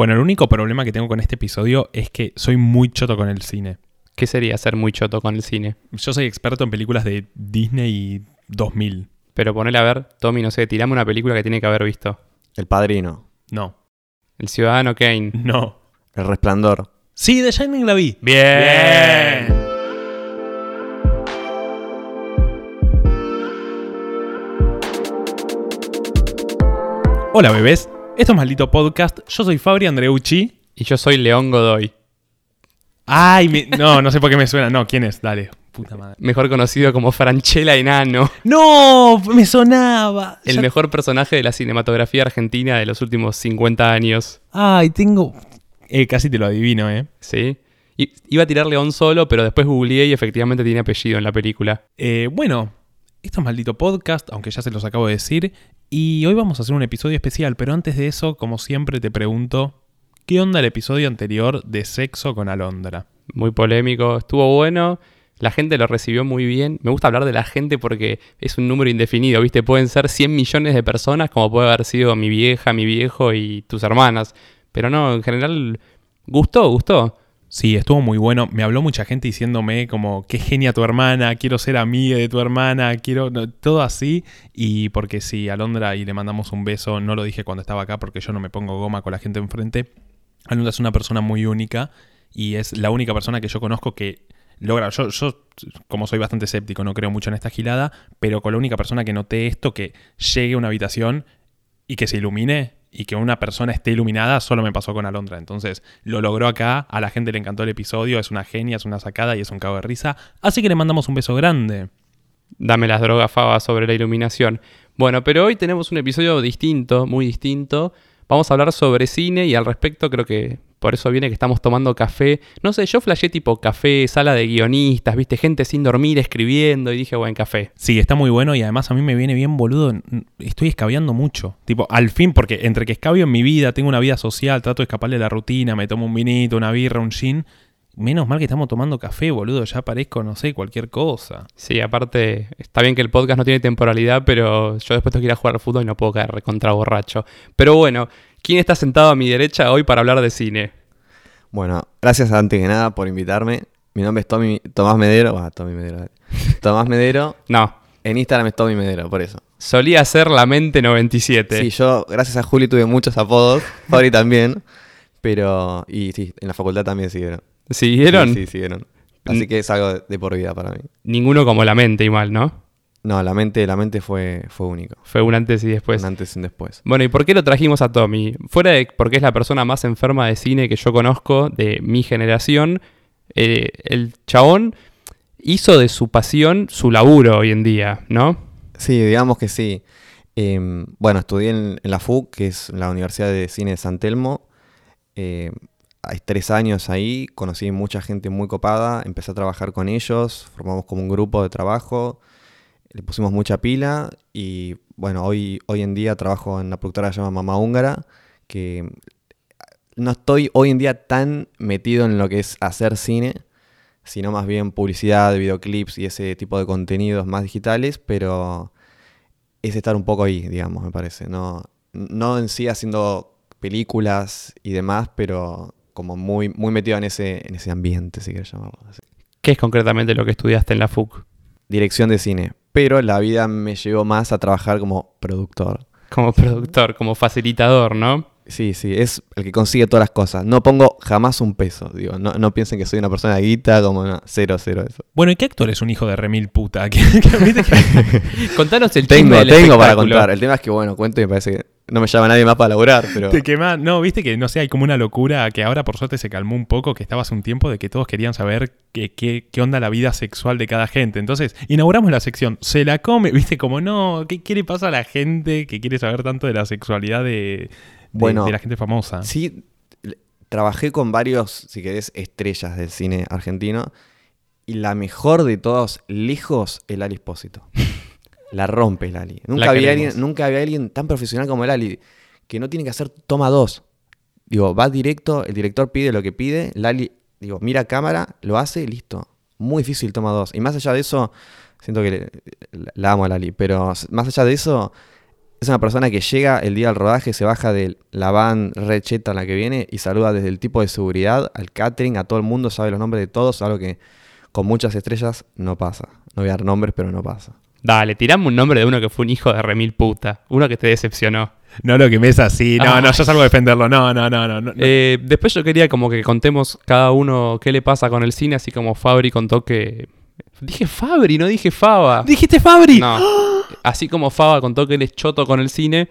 Bueno, el único problema que tengo con este episodio es que soy muy choto con el cine. ¿Qué sería ser muy choto con el cine? Yo soy experto en películas de Disney 2000. Pero ponele a ver, Tommy, no sé, tirame una película que tiene que haber visto. El Padrino. No, El Ciudadano Kane. no. El Resplandor. Sí, The Shining la vi. Bien. Hola bebés, esto es Maldito Podcast. Yo soy Fabri Andreucci. Y yo soy León Godoy, Ay, me- no, no sé por qué me suena. No, ¿quién es? Dale, puta madre. mejor conocido como Franchella Enano, No, me sonaba. el Ya- mejor personaje de la cinematografía argentina de los últimos 50 años. Ay, tengo... Eh, casi te lo adivino, ¿eh? ¿Sí? Iba a tirar León solo, pero después googleé y efectivamente tiene apellido en la película. Eh, bueno, esto es Maldito Podcast, aunque ya se los acabo de decir. Y hoy vamos a hacer un episodio especial, pero antes de eso, como siempre, te pregunto... ¿Qué onda el episodio anterior de Sexo con Alondra? Muy polémico, estuvo bueno. La gente lo recibió muy bien. Me gusta hablar de la gente porque es un número indefinido, ¿viste? Pueden ser 100 millones de personas, como puede haber sido mi vieja, mi viejo y tus hermanas. Pero no, en general, gustó, gustó. Sí, estuvo muy bueno. Me habló mucha gente diciéndome como, qué genia tu hermana, quiero ser amiga de tu hermana, quiero... todo así. Y porque sí, Alondra, y le mandamos un beso, no lo dije cuando estaba acá porque yo no me pongo goma con la gente enfrente. Alondra es una persona muy única y es la única persona que yo conozco que logra... Yo, yo como soy bastante escéptico, no creo mucho en esta gilada, pero con la única persona que noté esto, que llegue a una habitación y que se ilumine y que una persona esté iluminada solo me pasó con Alondra. Entonces lo logró acá, a la gente le encantó el episodio, es una genia, es una sacada y es un cago de risa. Así que le mandamos un beso grande. Dame las drogas, Faba, sobre la iluminación. Bueno, pero hoy tenemos un episodio distinto, muy distinto. Vamos a hablar sobre cine y al respecto creo que por eso viene que estamos tomando café. No sé, yo flashé tipo café, sala de guionistas, viste, gente sin dormir escribiendo y dije, buen café. Sí, está muy bueno y además a mí me viene bien boludo. Estoy escabeando mucho. Tipo, al fin, porque entre que escabio en mi vida, tengo una vida social, trato de escaparle de la rutina, me tomo un vinito, una birra, un gin. Menos mal que estamos tomando café, boludo. Ya parezco, no sé, cualquier cosa. Sí, aparte, está bien que el podcast no tiene temporalidad, pero yo después tengo que ir a jugar al fútbol y no puedo caer recontra borracho. Pero bueno, ¿quién está sentado a mi derecha hoy para hablar de cine? Bueno, gracias antes que nada por invitarme. Mi nombre es Tommy, Tomás Medero. Ah, Tommy Medero. Tomás Medero. No, En Instagram es Tommy Medero, por eso. solía ser la mente 97. Sí, yo, gracias a Juli, tuve muchos apodos. Fabri también. Pero, y sí, en la facultad también siguieron. ¿Siguieron? Sí, sí, siguieron. Así que es algo de, de por vida para mí. Ninguno como la mente igual, ¿no? No, la mente, la mente fue, fue único. Fue un antes y después. un antes y un después. Bueno, ¿y por qué lo trajimos a Tommy? Fuera de porque es la persona más enferma de cine que yo conozco de mi generación, eh, el chabón hizo de su pasión su laburo hoy en día, ¿no? Sí, digamos que sí. Eh, bueno, estudié en, en la FUC, que es la Universidad de Cine de San Telmo. Eh, hay tres años ahí, conocí mucha gente muy copada, empecé a trabajar con ellos, formamos como un grupo de trabajo, le pusimos mucha pila y bueno, hoy, hoy en día trabajo en una productora que se llama Mamá Húngara, que no estoy hoy en día tan metido en lo que es hacer cine, sino más bien publicidad, videoclips y ese tipo de contenidos más digitales, pero es estar un poco ahí, digamos, me parece. No, no en sí haciendo películas y demás, pero como muy, muy metido en ese, en ese ambiente, si quieres llamarlo así. ¿Qué es concretamente lo que estudiaste en la FUC? Dirección de cine. Pero la vida me llevó más a trabajar como productor. Como productor, como facilitador, ¿no? Sí, sí, es el que consigue todas las cosas. No pongo jamás un peso, digo. No, no piensen que soy una persona de guita, como no, cero, cero eso. Bueno, ¿y qué actor es un hijo de remil puta? Que- que- ¿viste que- Contanos el Tengo, chisme del tengo para contar. El tema es que, bueno, cuento y me parece que no me llama nadie más para laburar, pero... Te. No, viste que, no sé, hay como una locura que ahora por suerte se calmó un poco, que estaba hace un tiempo de que todos querían saber qué, qué, qué onda la vida sexual de cada gente. Entonces, inauguramos la sección, se la come, viste, como no, ¿qué, qué le pasa a la gente que quiere saber tanto de la sexualidad de, de- Bueno, de la gente famosa? Sí, trabajé con varios, si querés, estrellas del cine argentino. Y la mejor de todos, lejos, el Ali Espósito. La rompe el Ali. Nunca La había, alguien, nunca había alguien tan profesional como el Ali, que no tiene que hacer toma dos. Digo, va directo, el director pide lo que pide, el Ali, digo, mira a cámara, lo hace y listo. Muy difícil toma dos. Y más allá de eso, siento que le- la amo al Ali, pero más allá de eso, es una persona que llega el día del rodaje, se baja de la van recheta en la que viene y saluda desde el tipo de seguridad al catering, a todo el mundo, sabe los nombres de todos, algo que con muchas estrellas no pasa. No voy a dar nombres, pero no pasa. Dale, tirame un nombre de uno que fue un hijo de remil puta. Uno que te decepcionó. No lo que me es así. No, Ay. no, yo salgo a defenderlo. No, no, no, no. no. Eh, después yo quería como que contemos cada uno qué le pasa con el cine, así como Fabri contó que... Dije Fabri, no dije Faba. ¿Dijiste Fabri? No. Así como Faba contó que él es choto con el cine.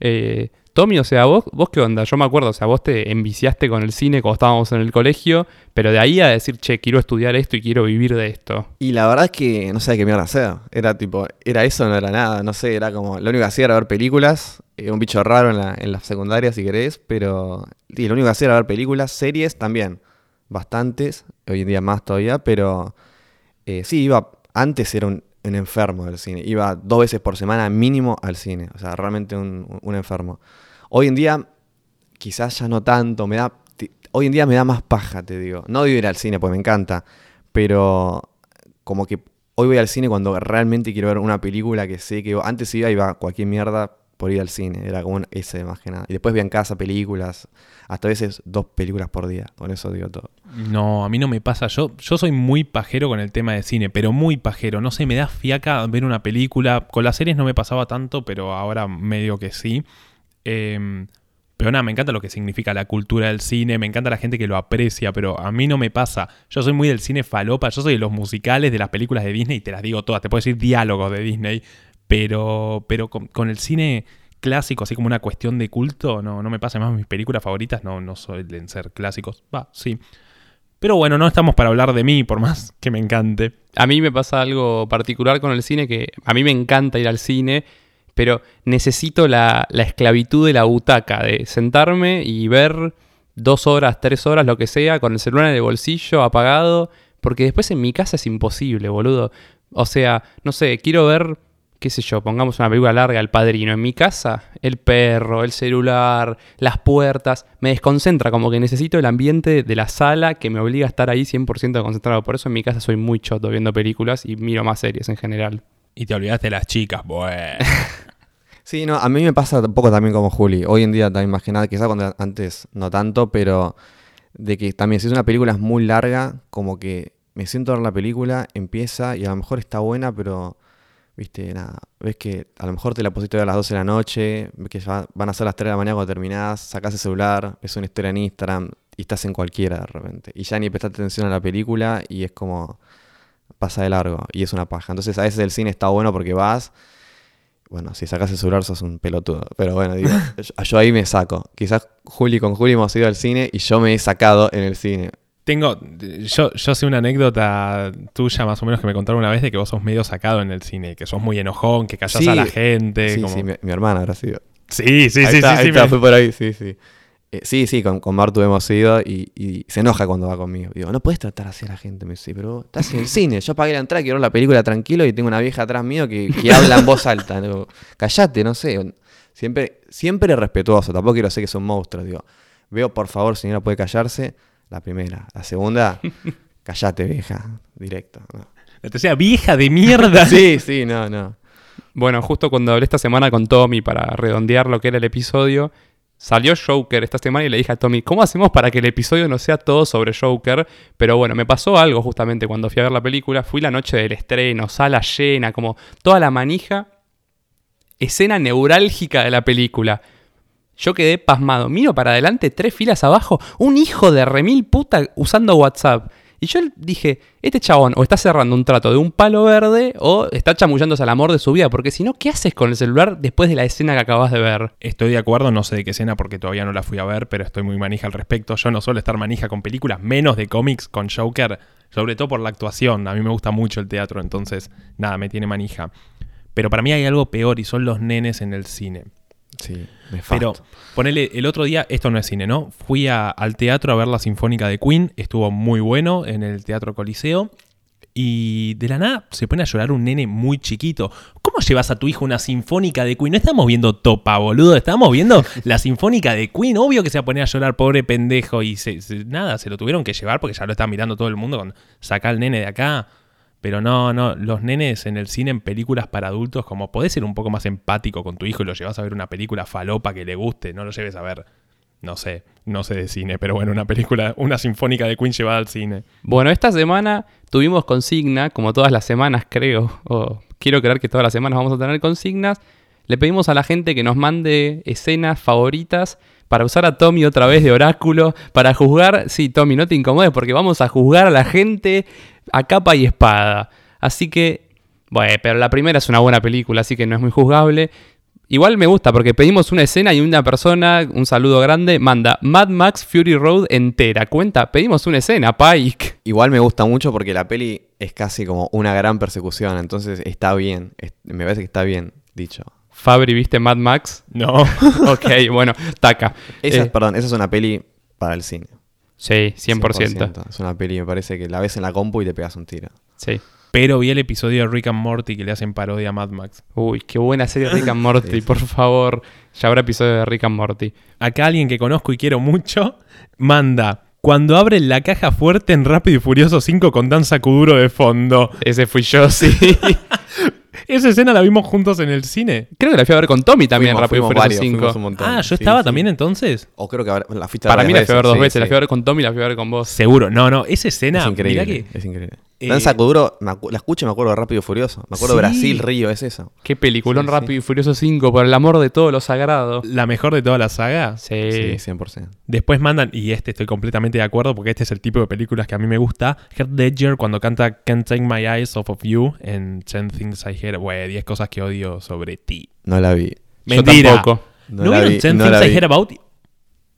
eh, Tommy, o sea, vos, vos qué onda? Yo me acuerdo, o sea, vos te enviciaste con el cine cuando estábamos en el colegio, pero de ahí a decir, che, quiero estudiar esto y quiero vivir de esto. Y la verdad es que no sabía qué mierda hacer. Era tipo, era eso, no era nada. No sé, era como, lo único que hacía era ver películas. Era un bicho raro en la, en la secundaria, si querés, pero y lo único que hacía era ver películas, series también. Bastantes, hoy en día más todavía, pero eh, sí, iba, antes era un, un enfermo del cine. Iba dos veces por semana mínimo al cine. O sea, realmente un, un enfermo. Hoy en día, quizás ya no tanto, me da, hoy en día me da más paja, te digo. No de ir al cine, pues me encanta, pero como que hoy voy al cine cuando realmente quiero ver una película que sé que antes iba iba a cualquier mierda por ir al cine, era como ese más que nada. Y después veía en casa películas, hasta a veces dos películas por día, con eso digo todo. No, a mí no me pasa. Yo, yo soy muy pajero con el tema de cine, pero muy pajero. No sé, me da fiaca ver una película. Con las series no me pasaba tanto, pero ahora medio que sí. Eh, pero nada, me encanta lo que significa la cultura del cine, me encanta la gente que lo aprecia, pero a mí no me pasa. Yo soy muy del cine falopa, yo soy de los musicales, de las películas de Disney, y te las digo todas, te puedo decir diálogos de Disney, pero, pero con, el cine clásico, así como una cuestión de culto, no, no me pasa. Además, mis películas favoritas no, no suelen ser clásicos. Va, sí. Pero bueno, no estamos para hablar de mí, por más que me encante. A mí me pasa algo particular con el cine que a mí me encanta ir al cine, pero necesito la, la esclavitud de la butaca, de sentarme y ver dos horas, tres horas, lo que sea, con el celular en el bolsillo, apagado, porque después en mi casa es imposible, boludo. O sea, no sé, quiero ver, qué sé yo, pongamos una película larga, El Padrino. En mi casa, el perro, el celular, las puertas, me desconcentra, como que necesito el ambiente de la sala que me obliga a estar ahí 100% concentrado. Por eso en mi casa soy muy choto viendo películas y miro más series en general. Y te olvidaste de las chicas, bueno. Sí, no, a mí me pasa un poco también como Juli. Hoy en día también más que nada, quizás cuando antes no tanto, pero de que también si es una película es muy larga, como que me siento a ver la película, empieza y a lo mejor está buena, pero viste, nada, ves que a lo mejor te la pusiste a las 12 de la noche, ves que ya van a ser las 3 de la mañana cuando terminás, sacás el celular, ves una historia en Instagram y estás en cualquiera de repente. Y ya ni prestaste atención a la película y es como pasa de largo y es una paja. Entonces a veces el cine está bueno porque vas bueno, si sacas el celular sos un pelotudo. Pero bueno, digo, yo, yo ahí me saco. Quizás Juli con Juli hemos ido al cine y yo me he sacado en el cine. Tengo, yo, yo sé una anécdota tuya más o menos que me contaron una vez de que vos sos medio sacado en el cine, que sos muy enojón, que callás Sí. a la gente. Sí, como- sí, mi, mi hermana habrá sido. sí, sí, ahí sí, está, sí, ahí sí, está, me- fue por ahí, sí, sí. Eh, sí, sí, con, con Martu hemos ido y, y se enoja cuando va conmigo. Digo, no puedes tratar así a la gente. Me dice, pero estás en el cine. Yo pagué la entrada, quiero ver la película tranquilo y tengo una vieja atrás mío que, que habla en voz alta. Digo, Callate, no sé. Siempre, siempre respetuoso. Tampoco quiero ser que es un monstruo. Digo, veo, por favor, señora, puede callarse. La primera. La segunda, callate, vieja. Directo. no. La tercera vieja de mierda. Sí, sí, no, no. Bueno, justo cuando hablé esta semana con Tommy para redondear lo que era el episodio, salió Joker esta semana y le dije a Tommy, ¿cómo hacemos para que el episodio no sea todo sobre Joker? Pero bueno, me pasó algo justamente cuando fui a ver la película. Fui la noche del estreno, sala llena, como toda la manija. Escena neurálgica de la película. Yo quedé pasmado. Miro para adelante, tres filas abajo, un hijo de remil puta usando WhatsApp. Y yo dije, este chabón o está cerrando un trato de un palo verde o está chamullándose al amor de su vida, porque si no, ¿qué haces con el celular después de la escena que acabas de ver? Estoy de acuerdo, no sé de qué escena porque todavía no la fui a ver, pero estoy muy manija al respecto. Yo no suelo estar manija con películas, menos de cómics con Joker, sobre todo por la actuación. A mí me gusta mucho el teatro, entonces nada, me tiene manija. Pero para mí hay algo peor y son los nenes en el cine. Sí, Pero nefasto. ponele, el otro día, esto no es cine, ¿no? Fui al teatro a ver la Sinfónica de Queen, estuvo muy bueno en el Teatro Coliseo. Y de la nada se pone a llorar un nene muy chiquito. ¿Cómo llevas a tu hijo una sinfónica de Queen? No estamos viendo Topa, boludo. Estamos viendo la sinfónica de Queen. Obvio que se va a poner a llorar, pobre pendejo. Y se- se- nada, se lo tuvieron que llevar porque ya lo está mirando todo el mundo. Con saca al nene de acá. Pero no, no, los nenes en el cine, en películas para adultos, como podés ser un poco más empático con tu hijo y lo llevas a ver una película falopa que le guste, no lo lleves a ver, no sé, no sé de cine, pero bueno, una película, una sinfónica de Queen llevada al cine. Bueno, esta semana tuvimos consigna, como todas las semanas creo, o quiero creer que todas las semanas vamos a tener consignas. Le pedimos a la gente que nos mande escenas favoritas para usar a Tommy otra vez de oráculo, para juzgar, sí, Tommy, no te incomodes porque vamos a juzgar a la gente a capa y espada. Así que, bueno, pero la primera es una buena película, así que no es muy juzgable. Igual me gusta porque pedimos una escena y una persona, un saludo grande, manda Mad Max Fury Road entera. Cuenta, pedimos una escena, Pike. Igual me gusta mucho porque la peli es casi como una gran persecución, entonces está bien, me parece que está bien dicho. Fabri, ¿viste Mad Max? No, ok, bueno, taca. Esa, Eh, perdón, esa es una peli para el cine. Sí, 100%. Es una peli, me parece que la ves en la compu y te pegas un tiro. Sí. pero vi el episodio de Rick and Morty que le hacen parodia a Mad Max. Uy, qué buena serie Rick and Morty, Sí, sí. por favor. Ya habrá episodio de Rick and Morty. Acá alguien que conozco y quiero mucho manda. Cuando abren la caja fuerte en Rápido y Furioso 5 con Danza Kuduro de fondo. Ese fui yo, sí. Esa escena la vimos juntos en el cine. Creo que la fui a ver con Tommy también, Fuimos- Rápido y Furioso varios, fuimos 5. un montón. Ah, yo Sí, estaba sí. también entonces. O creo que la fuiste Para mí la fui a ver dos sí, veces. La fui a ver con Tommy y la fui a ver con vos. Seguro. No, no, esa escena. Es increíble, mirá que es increíble. Eh, Danza Kuduro, la escucho y me acuerdo de Rápido y Furioso. Me acuerdo Sí. Brasil, Río, es eso. Qué peliculón Sí, sí. Rápido y Furioso 5, por el amor de todo lo sagrado. la mejor de toda la saga. Sí. Sí, 100%. Después mandan, y este estoy completamente de acuerdo porque este es el tipo de películas que a mí me gusta. Heath Ledger cuando canta Can't Take My Eyes Off of You en 10 Things I Hear, güey, 10 cosas que odio sobre ti. No la vi. Mentira. Yo tampoco. ¿No, la vieron vi, 10 no Things la I vi. Hear About You?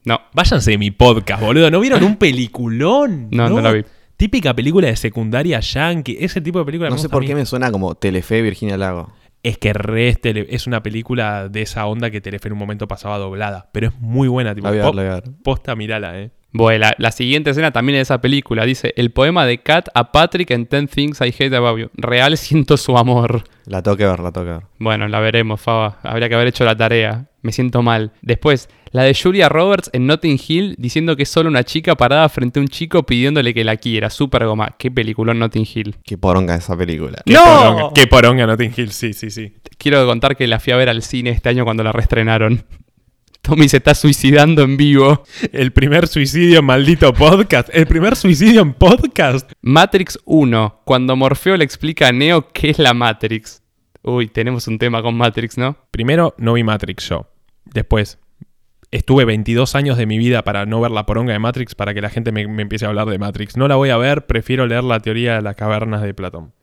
No, Váyanse de mi podcast, boludo. ¿No vieron un peliculón? no, no la vi. Típica película de secundaria yankee. Ese tipo de película me No sé por qué me suena como Telefe Virginia Lago. Es que re es, tele- es una película de esa onda que Telefe en un momento pasaba doblada. Pero es muy buena, tipo. La voy a ver, po- la voy a ver. Posta, mirala, eh. Bueno, la, la siguiente escena también de esa película dice: El poema de Kat a Patrick en 10 Things I Hate About You. Real siento su amor. La tengo que ver, la tengo que ver. Bueno, la veremos, Faba. Habría que haber hecho la tarea. Me siento mal. Después, la de Julia Roberts en Notting Hill diciendo que es solo una chica parada frente a un chico pidiéndole que la quiera. Súper goma. Qué peliculón Notting Hill. Qué poronga esa película. Qué ¡No! Poronga, qué poronga Notting Hill, sí, sí, sí. Quiero contar que la fui a ver al cine este año cuando la reestrenaron. Tommy se está suicidando en vivo. El primer suicidio en maldito podcast. El primer suicidio en podcast. Matrix 1. Cuando Morfeo le explica a Neo qué es la Matrix. Uy, tenemos un tema con Matrix, ¿no? Primero, no vi Matrix yo. Después, estuve 22 años de mi vida para no ver la poronga de Matrix para que la gente me, me empiece a hablar de Matrix. No la voy a ver, prefiero leer la teoría de las cavernas de Platón.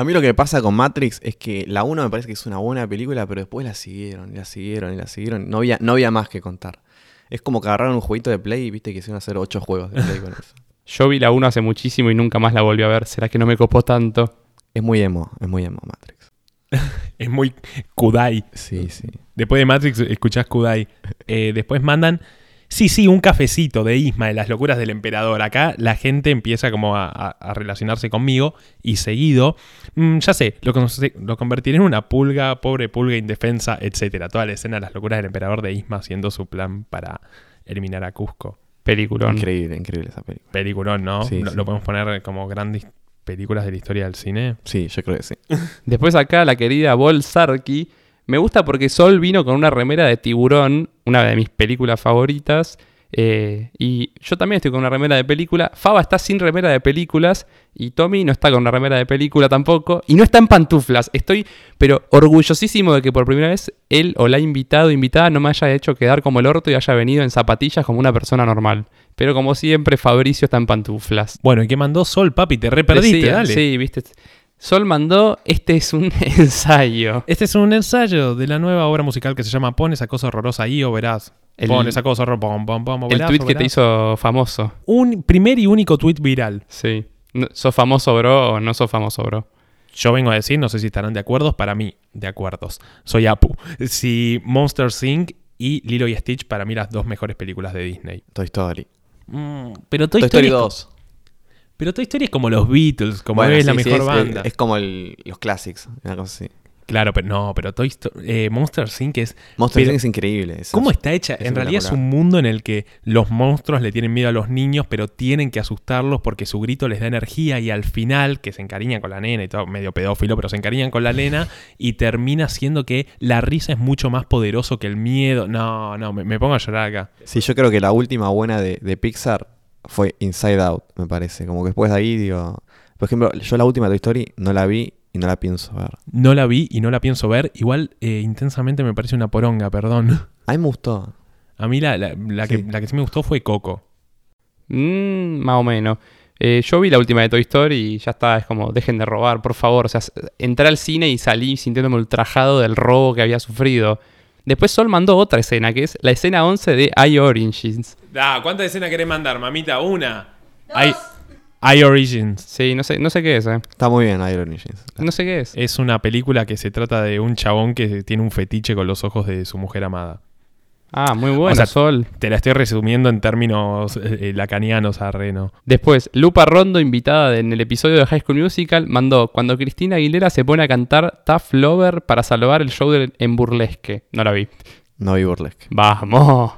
A mí lo que me pasa con Matrix es que la 1 me parece que es una buena película, pero después la siguieron, y la siguieron, y la siguieron. No había, no había más que contar. Es como que agarraron un jueguito de Play y viste que hicieron hacer 8 juegos de Play con eso. Yo vi la 1 hace muchísimo y nunca más la volví a ver. ¿Será que no me copó tanto? Es muy emo, es muy emo Matrix. Es muy Kudai. Sí, sí. Después de Matrix escuchás Kudai. Eh, después mandan, sí, sí, un cafecito de Isma, de las locuras del emperador. Acá la gente empieza como a, a- a relacionarse conmigo y seguido, mm, ya sé, lo, convertiré en una pulga, pobre pulga indefensa, etcétera. Toda la escena de las locuras del emperador de Isma haciendo su plan para eliminar a Cusco. Peliculón. Increíble, increíble esa película. Peliculón, ¿no? Sí, lo, sí. lo podemos poner como grandes películas de la historia del cine. Sí, yo creo que sí. Después acá la querida Vol Sarki. Me gusta porque Sol vino con una remera de tiburón, una de mis películas favoritas. eh, y yo también estoy con una remera de película. Faba está sin remera de películas. Y Tommy no está con una remera de película tampoco. Y no está en pantuflas. Estoy, pero orgullosísimo de que por primera vez él o la invitado o invitada no me haya hecho quedar como el orto y haya venido en zapatillas como una persona normal. Pero como siempre, Fabricio está en pantuflas. Bueno, ¿y qué mandó Sol, papi? Te re perdiste, Decía, dale. Sí, viste. Sol mandó, este es un ensayo. Este es un ensayo de la nueva obra musical que se llama Pon esa cosa horrorosa ahí o verás. El- Pon esa cosa horrorosa, El tweet o que te hizo famoso. Un primer y único tweet viral. Sí. No- ¿Sos famoso, bro, o no sos famoso, bro? Yo vengo a decir, no sé si estarán de acuerdo, para mí, de acuerdos. Soy Apu. Si Monster Inc. y Lilo y Stitch, para mí las dos mejores películas de Disney. Toy Story. Mm, pero Toy, Toy Story co- 2. Pero Toy Story es como los Beatles, como Bueno, es la sí, mejor es, banda. Es, como el- los classics, una cosa así. Claro, pero no, pero Toy Story, eh, Monster Inc. es... Monster Inc. es increíble. ¿Cómo está hecha? es en realidad es un mundo en el que los monstruos le tienen miedo a los niños, pero tienen que asustarlos porque su grito les da energía y al final, que se encariñan con la nena y todo, medio pedófilo, pero se encariñan con la nena y termina siendo que la risa es mucho más poderoso que el miedo. No, no, me, me pongo a llorar acá. Sí, yo creo que la última buena de, de Pixar fue Inside Out, me parece. Como que después de ahí, digo. Por ejemplo, yo la última Toy Story no la vi y no la pienso ver. No la vi y no la pienso ver. Igual, eh, intensamente me parece una poronga, perdón. A mí me gustó. A mí la, la- la que, Sí. la que sí me gustó fue Coco. Mm, más o menos. Eh, yo vi la última de Toy Story y ya está, es como, dejen de robar, por favor. O sea, entré al cine y salí sintiéndome ultrajado del robo que había sufrido. Después Sol mandó otra escena, que es la escena 11 de I Origins. Ah, ¿cuántas escenas querés mandar, mamita? Una. I, I Origins. Sí, no sé, no sé qué es, eh. Está muy bien Iron Origins. No sé qué es. Es una película que se trata de un chabón que tiene un fetiche con los ojos de su mujer amada. Ah, muy bueno, O sea, Sol. Te la estoy resumiendo en términos eh, eh, lacanianos a Reno. Después, Lupa Rondo, invitada en el episodio de High School Musical, mandó cuando Cristina Aguilera se pone a cantar Tough Lover para salvar el show del- en burlesque. No la vi. No vi Burlesque. Vamos.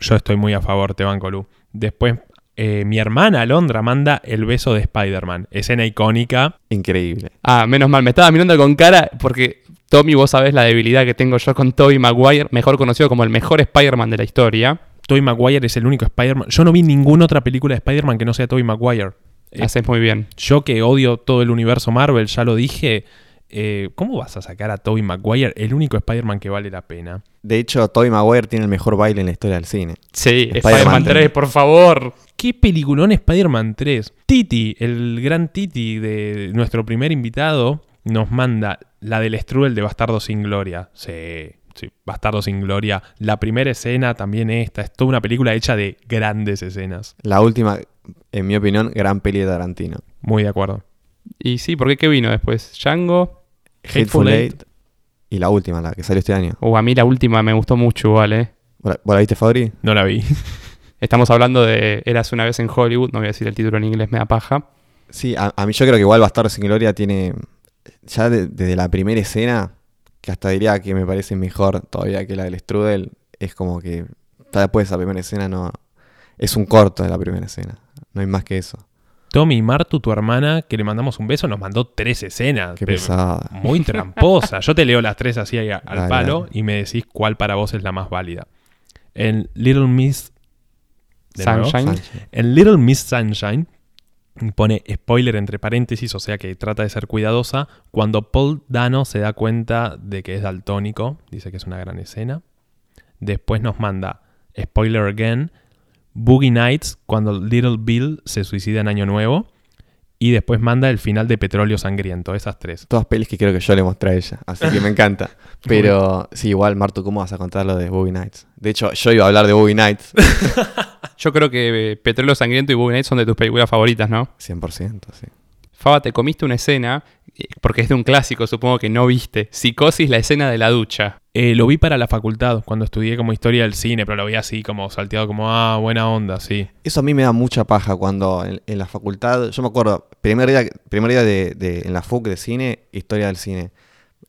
Yo estoy muy a favor, te banco, Lu. Después, eh, mi hermana Alondra manda el beso de Spider-Man. Escena icónica. Increíble. Ah, menos mal, me estaba mirando con cara porque Tommy, vos sabés la debilidad que tengo yo con Tobey Maguire, mejor conocido como el mejor Spider-Man de la historia. Tobey Maguire es el único Spider-Man. Yo no vi ninguna otra película de Spider-Man que no sea Tobey Maguire. Eh, Haces muy bien. Yo que odio todo el universo Marvel, ya lo dije. eh, ¿Cómo vas a sacar a Tobey Maguire, el único Spider-Man que vale la pena? De hecho, Tobey Maguire tiene el mejor baile en la historia del cine. Sí, Spider-Man Spider-Man 3, tres. por favor. ¿Qué peliculón Spider-Man 3? Titi, el gran Titi de nuestro primer invitado, nos manda la del Strudel de Bastardo sin Gloria. Sí, sí, Bastardo sin Gloria. La primera escena, también esta. Es toda una película hecha de grandes escenas. La última, en mi opinión, gran peli de Tarantino. Muy de acuerdo. Y sí, ¿por qué qué vino después? Django. Hateful Hateful Eight. Eight. Y la última, la que salió este año. Uh, a mí la última me gustó mucho igual, eh. ¿Vos la- vos la viste, Fabri? No la vi. Estamos hablando de Eras una vez en Hollywood, no voy a decir el título en inglés, me da paja. Sí, a, a mí yo creo que igual Bastardo sin Gloria tiene, ya de- desde la primera escena, que hasta diría que me parece mejor todavía que la del Strudel, es como que ya después de esa primera escena no... Es un corto de la primera escena, no hay más que eso. Tommy Martu, tu hermana, que le mandamos un beso, nos mandó tres escenas. Qué Pero pesada. Muy tramposa. Yo te leo las tres así al Dale, palo dale. y me decís cuál para vos es la más válida. En Little Miss... Sunshine. Sánchez. En Little Miss Sunshine pone spoiler entre paréntesis, o sea que trata de ser cuidadosa. Cuando Paul Dano se da cuenta de que es daltónico, dice que es una gran escena. Después nos manda spoiler again, Boogie Nights, cuando Little Bill se suicida en Año Nuevo. Y después manda el final de Petróleo Sangriento, esas tres. Todas pelis que creo que yo le mostré a ella, así que me encanta. Pero sí, igual, Marto, ¿cómo vas a contar lo de Boogie Nights? De hecho, yo iba a hablar de Boogie Nights, Yo creo que eh, Petróleo Sangriento y Boogie Nights son de tus películas favoritas, ¿no? 100%, sí. Faba, te comiste una escena, eh, porque es de un clásico, supongo que no viste. Psicosis, la escena de la ducha. Eh, lo vi para la facultad, cuando estudié como historia del cine, pero lo vi así como salteado, como, ah, buena onda, sí. Eso a mí me da mucha paja cuando en, la facultad, yo me acuerdo, primer día, primer día de, en la FUC de cine, historia del cine.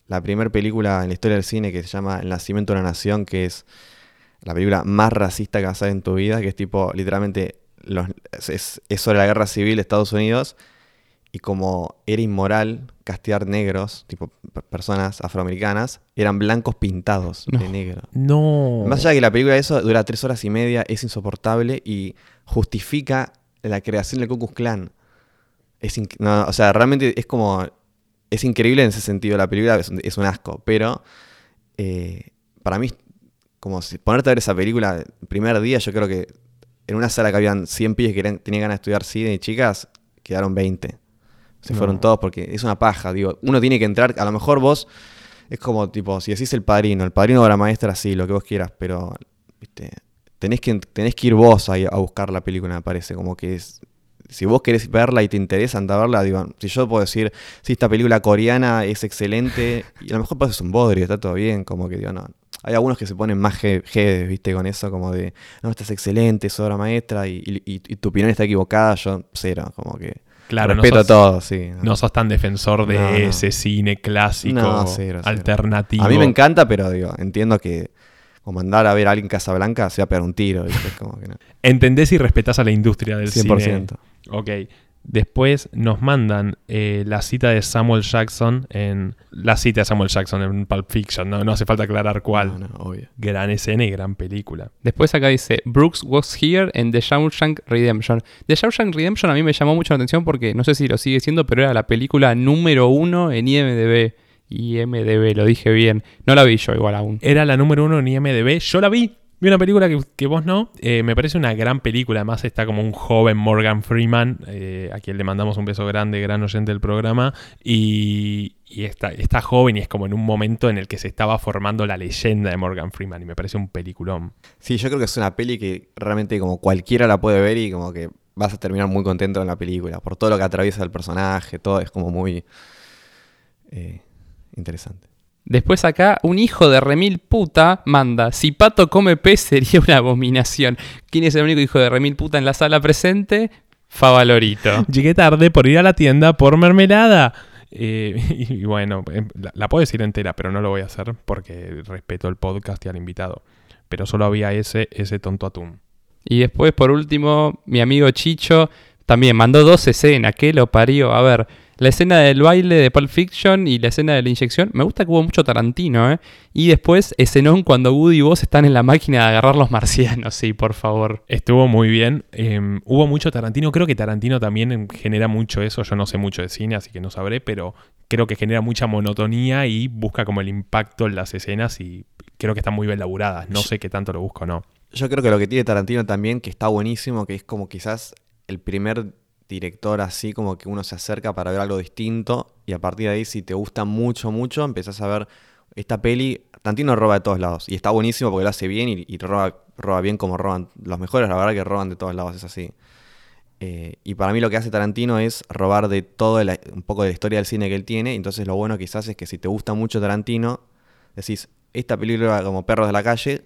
La primera película en la historia del cine que se llama El nacimiento de una nación, que es la película más racista que vas a en tu vida, que es tipo, literalmente, los- es, es sobre la guerra civil de Estados Unidos y como era inmoral castear negros, tipo per- personas afroamericanas, eran blancos pintados de No. negro. No. Más allá de que la película de eso dura tres horas y media, es insoportable y justifica la creación del Ku Klux Klan. Es no, o sea, realmente es como... Es increíble en ese sentido. La película es un, es un asco, pero eh, para mí, como si ponerte a ver esa película el primer día, yo creo que en una sala que habían 100 pibes que tenían ganas de estudiar cine y chicas, quedaron 20. Se No. fueron todos porque es una paja, digo. Uno tiene que entrar, a lo mejor vos es como tipo, si decís el padrino, el padrino la maestra, sí, lo que vos quieras, pero viste, tenés que, tenés que ir vos a buscar la película, me parece. Como que es. Si vos querés verla y te interesa anda a verla, digo, si yo puedo decir, si esta película coreana es excelente, y a lo mejor es un bodrio, está todo bien, como que digo, no. Hay algunos que se ponen más je- jedes, viste, con eso, como de, no, esta es excelente, es obra maestra, y- y tu opinión está equivocada, yo cero, como que Claro, no Respeto sos- a todos, sí. No sos tan defensor de No, no. ese cine clásico, No, cero, cero. alternativo. A mí me encanta, pero digo, entiendo que como mandar a ver a alguien en Casablanca se va a pegar un tiro. como que no. Entendés y respetás a la industria del 100%. cine. Ok. Después nos mandan eh, la cita de Samuel Jackson en. La cita de Samuel Jackson en Pulp Fiction, no, no hace falta aclarar cuál. No, no, obvio. Gran escena y gran película. Después acá dice, Brooks was here en The Shawshank Redemption. The Shawshank Redemption a mí me llamó mucho la atención porque no sé si lo sigue siendo, pero era la película número uno en IMDB. IMDB, lo dije bien. No la vi yo igual aún. Era la número uno en IMDb. Yo la vi. Vi una película que, vos no. Eh, me parece una gran película. Además está como un joven Morgan Freeman, eh, a quien le mandamos un beso grande, gran oyente del programa. Y, está joven y es como en un momento en el que se estaba formando la leyenda de Morgan Freeman. Y me parece un peliculón. Sí, yo creo que es una peli que realmente como cualquiera la puede ver y como que vas a terminar muy contento en la película. Por todo lo que atraviesa el personaje, todo es como muy eh, interesante. Después acá, un hijo de remil puta manda, si Pato come pez sería una abominación. ¿Quién es el único hijo de remil puta en la sala presente? Favalorito. Llegué tarde por ir a la tienda por mermelada. Eh, y, y bueno, em, la, la puedo decir entera, pero no lo voy a hacer porque respeto el podcast y al invitado. Pero solo había ese, ese tonto atún. Y después, por último, mi amigo Chicho también mandó dos escenas. ¿Qué lo parió? A ver, la escena del baile de Pulp Fiction y la escena de la inyección. Me gusta que hubo mucho Tarantino, ¿eh? Y después, escenón cuando Woody y vos están en la máquina de agarrar los marcianos. Sí, por favor. Estuvo muy bien. Eh, hubo mucho Tarantino. Creo que Tarantino también em, genera mucho eso. Yo no sé mucho de cine, así que no sabré, pero creo que genera mucha monotonía y busca como el impacto en las escenas y creo que están muy bien laburadas. No sé qué tanto lo busco o no. Yo creo que lo que tiene Tarantino también, que está buenísimo, que es como quizás el primer director así como que uno se acerca para ver algo distinto y a partir de ahí si te gusta mucho, mucho, empezás a ver esta peli. Tarantino roba de todos lados y está buenísimo porque lo hace bien y, y roba, roba bien como roban los mejores, la verdad que roban de todos lados, es así. Eh, y para mí lo que hace Tarantino es robar de todo un poco de la historia del cine que él tiene. Entonces lo bueno quizás es que si te gusta mucho Tarantino, decís, esta película como Perros de la Calle,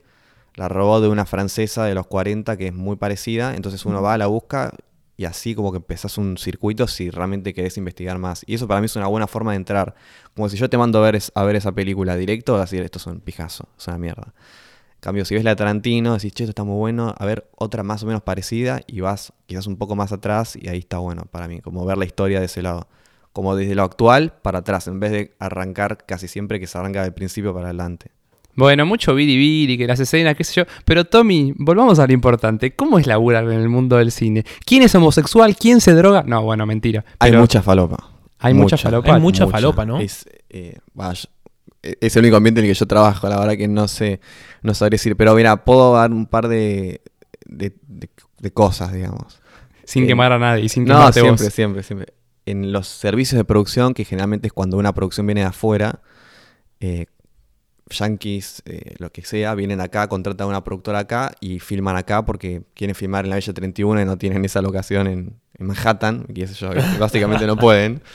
la robó de una francesa de los 40 que es muy parecida. Entonces uno va a la busca y así como que empezás un circuito si realmente querés investigar más. Y eso para mí es una buena forma de entrar. Como si yo te mando a ver, a ver esa película directo, vas a decir, esto es un pijazo, es una mierda. En cambio, si ves la de Tarantino, decís, che, esto está muy bueno, a ver otra más o menos parecida y vas quizás un poco más atrás y ahí está bueno para mí, como ver la historia de ese lado. Como desde lo actual para atrás, en vez de arrancar casi siempre que se arranca del principio para adelante. Bueno, mucho y que las escenas, qué sé yo. Pero Tommy, volvamos a lo importante. ¿Cómo es laburar en el mundo del cine? ¿Quién es homosexual? ¿Quién se droga? No, bueno, mentira. Hay mucha falopa. Hay mucha falopa. Hay mucha falopa, ¿no? Es, eh, eh, es el único ambiente en el que yo trabajo, la verdad que no sé, no sabré decir, pero mira, puedo dar un par de, de, de- de cosas, digamos. Sin Eh, quemar a nadie y sin No, quemarte siempre, vos. siempre, siempre. En los servicios de producción, que generalmente es cuando una producción viene de afuera, eh, yankees, eh, lo que sea, vienen acá, contratan a una productora acá y filman acá porque quieren filmar en la Villa 31 y no tienen esa locación en, en Manhattan, y sé yo, básicamente no pueden.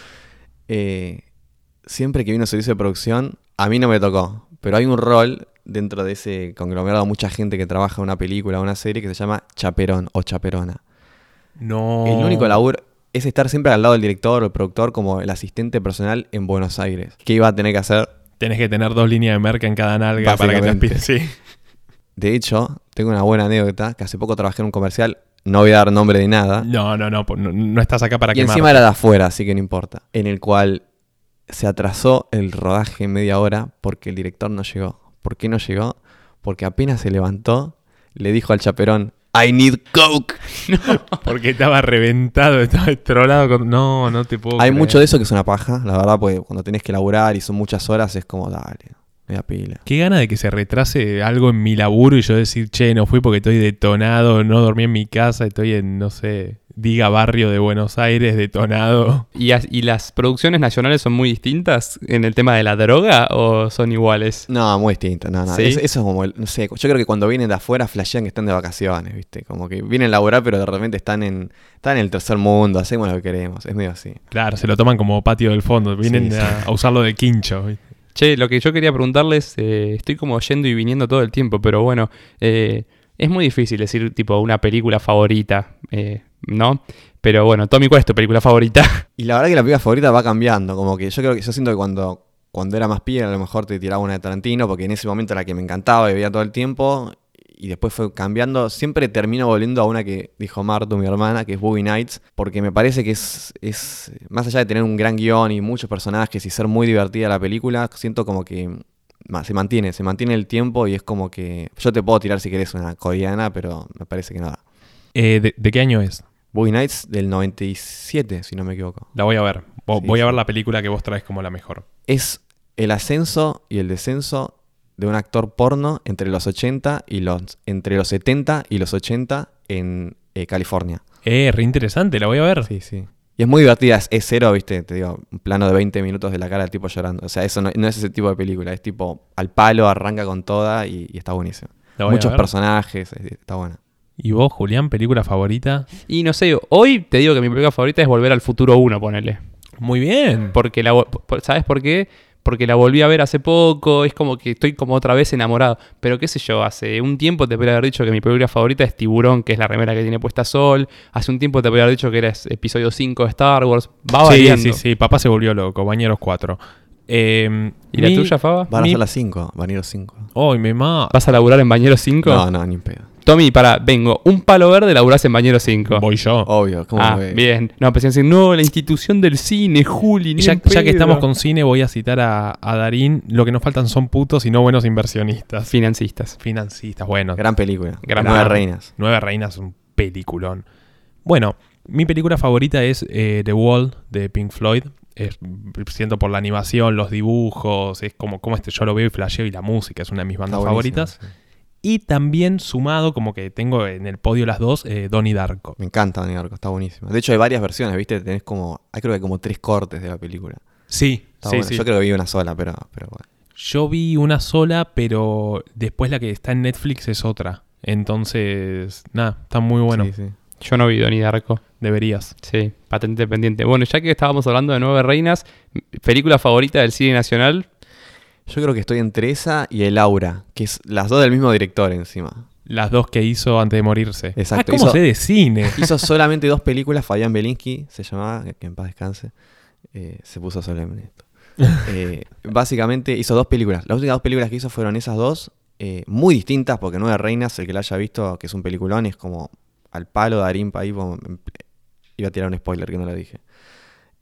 Eh, siempre que viene un servicio de producción, a mí no me tocó, pero hay un rol dentro de ese conglomerado, mucha gente que trabaja en una película o una serie que se llama chaperón o chaperona. No. El único laburo es estar siempre al lado del director o el productor como el asistente personal en Buenos Aires. ¿Qué iba a tener que hacer? Tenés que tener dos líneas de merca en cada nalga para que te. Sí. De hecho, tengo una buena anécdota, que hace poco trabajé en un comercial, no voy a dar nombre de nada, No, no, no, po- no, no estás acá para y quemar. encima era de afuera, así que no importa, en el cual se atrasó el rodaje media hora porque el director no llegó. ¿Por qué no llegó? Porque apenas se levantó, le dijo al chaperón, I need coke. Porque estaba reventado, estaba estrolado. Con... No, no te puedo Hay creer. mucho de eso que es una paja, la verdad, porque cuando tenés que laburar y son muchas horas es como, dale, me da pila. Qué gana de que se retrase algo en mi laburo y yo decir, che, no fui porque estoy detonado, no dormí en mi casa, estoy en, no sé, diga barrio de Buenos Aires, detonado. ¿Y, as- ¿Y las producciones nacionales son muy distintas en el tema de la droga o son iguales? No, muy distinto, no, no. ¿Sí? Eso, eso es como, el- no sé, yo creo que cuando vienen de afuera flashean que están de vacaciones, ¿viste? Como que vienen a laburar pero de repente están en, están en el tercer mundo, hacemos lo que queremos, es medio así. Claro, se lo toman como patio del fondo, vienen Sí, a, a usarlo de quincho. ¿viste? Che, lo que yo quería preguntarles, eh, estoy como yendo y viniendo todo el tiempo, pero bueno, eh, es muy difícil decir tipo una película favorita, eh, ¿no? Pero bueno, Tommy, ¿cuál es tu película favorita? Y la verdad que la película favorita va cambiando. Como que yo creo que yo siento que cuando, cuando era más pibe a lo mejor te tiraba una de Tarantino, porque en ese momento era la que me encantaba y veía todo el tiempo. Y después fue cambiando. Siempre termino volviendo a una que dijo Martu, mi hermana, que es Boogie Nights. Porque me parece que es, es. Más allá de tener un gran guion y muchos personajes y ser muy divertida la película, siento como que se mantiene, se mantiene el tiempo y es como que. Yo te puedo tirar si querés una coreana, pero me parece que nada. Eh, ¿de, de qué año es? Boogie Nights del 97, si no me equivoco. La voy a ver. Sí, voy a ver la película que vos traes como la mejor. es el ascenso y el descenso de un actor porno entre los 80 y los entre los 70 y los 80 en eh, California. Eh, re interesante, la voy a ver. Sí, sí. Y es muy divertida, es, es cero, viste, te digo, un plano de 20 minutos de la cara del tipo llorando. O sea, eso no, no es ese tipo de película, es tipo al palo, arranca con toda y, y está buenísimo. Muchos personajes, es- está buena. ¿Y vos, Julián, película favorita? Y no sé, hoy te digo que mi película favorita es Volver al Futuro 1, ponele. Muy bien. Porque la, ¿Sabes por qué? Porque la volví a ver hace poco, es como que estoy como otra vez enamorado. Pero qué sé yo, hace un tiempo te podría haber dicho que mi película favorita es Tiburón, que es la remera que tiene puesta Sol. Hace un tiempo te podría haber dicho que era episodio 5 de Star Wars. Va sí, variando. sí, sí. Papá se volvió loco. Bañeros 4. Eh, ¿Y la mi- tuya, Faba? Van a Mi- ser las 5, van a ir los 5. Ay, me ma... ¿Vas a laburar en Bañero 5? No, no, ni en pedo. Tommy, para, vengo. Un palo verde laburás en Bañero 5. Voy yo. Obvio, ¿cómo Ah, bien. No, pensé decir, no, la institución del cine, Juli, ni Ya, en ya que estamos con cine, voy a citar a, a Darín. Lo que nos faltan son putos y no buenos inversionistas. Financistas. Financistas, bueno. Gran película. Gran Nueve película. reinas. Nueve Reinas es un peliculón. Bueno, mi película favorita es eh, The Wall de Pink Floyd. Es, siento por la animación, los dibujos, es como, como este, yo lo veo y flasheo y la música es una de mis bandas favoritas. sí. Y también sumado, como que tengo en el podio las dos, eh, Donnie Darko. Me encanta Donnie Darko, está buenísimo. De hecho, hay varias versiones, ¿viste? Tenés como. Hay creo que como tres cortes de la película. Sí, Está sí, sí. Yo creo que vi una sola, pero, pero bueno. Yo vi una sola, pero después la que está en Netflix es otra. Entonces, nada, está muy bueno. Sí, sí. Yo no vi Donnie Darko. Deberías. Sí, patente pendiente. Bueno, ya que estábamos hablando de Nueve Reinas, película favorita del cine nacional. Yo creo que estoy entre esa y El Aura, que es las dos del mismo director encima. Las dos que hizo antes de morirse. Exacto, Ah, ¿cómo hizo- sé de cine? Hizo solamente dos películas, Fabián Belinsky se llamaba, que- en paz descanse. Eh, se puso solemne esto. Eh, básicamente hizo dos películas. Las únicas dos películas que hizo fueron esas dos, eh, muy distintas, porque Nueve Reinas, el que la haya visto, que es un peliculón, es como al palo de Darín ahí. como- Iba a tirar un spoiler que no lo dije.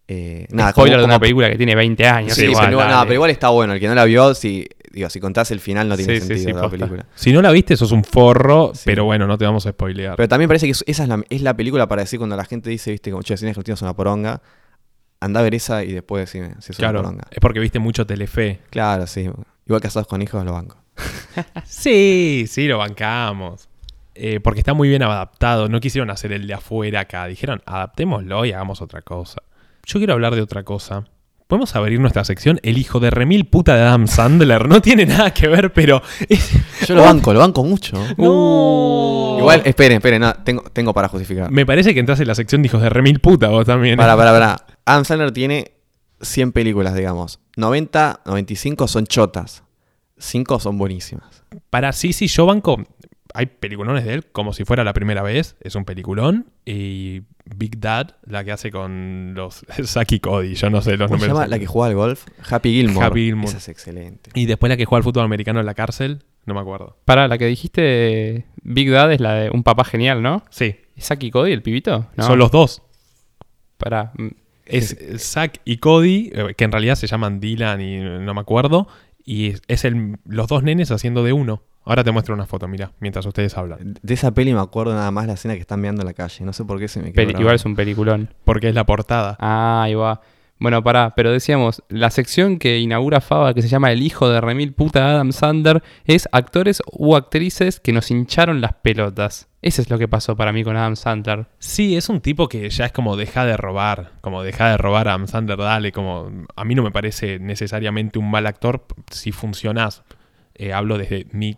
Eh, nada, Spoiler como- de una como- película que tiene 20 años. Sí, igual, pero, pero igual está bueno. El que no la vio, si, digo, si contás el final no tiene Sí, sentido sí, la posta. película. Si no la viste, sos un forro, Sí. pero bueno, no te vamos a spoilear. Pero también parece que es- esa es la, es la película para decir cuando la gente dice, viste, como, che, cine argentino es una poronga, anda a ver esa y después decime si es claro, una poronga. es porque viste mucho Telefe. Claro, sí. Igual casados con hijos lo banco. Sí, sí, lo bancamos. Eh, porque está muy bien adaptado. No quisieron hacer el de afuera acá. Dijeron, adaptémoslo y hagamos otra cosa. Yo quiero hablar de otra cosa. Podemos abrir nuestra sección. El hijo de remil puta de Adam Sandler. No tiene nada que ver, pero. es- Yo lo banco, lo banco mucho. ¡No! Igual, esperen, esperen, no, tengo, tengo para justificar. Me parece que entras en la sección de hijos de remil puta vos también. Para, para, para. Adam Sandler tiene 100 películas, digamos. 90, 95 son chotas. 5 son buenísimas. Para sí, sí, yo banco. Hay peliculones de él, como si fuera la primera vez. Es un peliculón. Y Big Dad, la que hace con los Saki Cody. Yo no sé los ¿Cómo se nombres. llama la que juega al golf? Happy Gilmore. Happy Gilmore. Esa es excelente. Y después la que juega al fútbol americano en la cárcel. No me acuerdo. Para, la que dijiste, Big Dad es la de un papá genial, ¿no? Sí, ¿Es Saki Cody, el pibito? No. son los dos. Para, mm, Es Zack y Cody, eh, que en realidad se llaman Dylan y no me acuerdo. Y es, es el, los dos nenes haciendo de uno. Ahora te muestro una foto, mira, mientras ustedes hablan. De esa peli me acuerdo nada más la escena que están mirando en la calle. No sé por qué se me quedó peli- igual es un peliculón. Porque es la portada. Ah, ahí va. Bueno, pará, pero decíamos, la sección que inaugura Faba, que se llama El hijo de remil puta Adam Sandler, es actores u actrices que nos hincharon las pelotas. Eso es lo que pasó para mí con Adam Sandler. Sí, es un tipo que ya es como deja de robar, como deja de robar a Adam Sandler, dale, como a mí no me parece necesariamente un mal actor si funcionas. Eh, hablo desde mi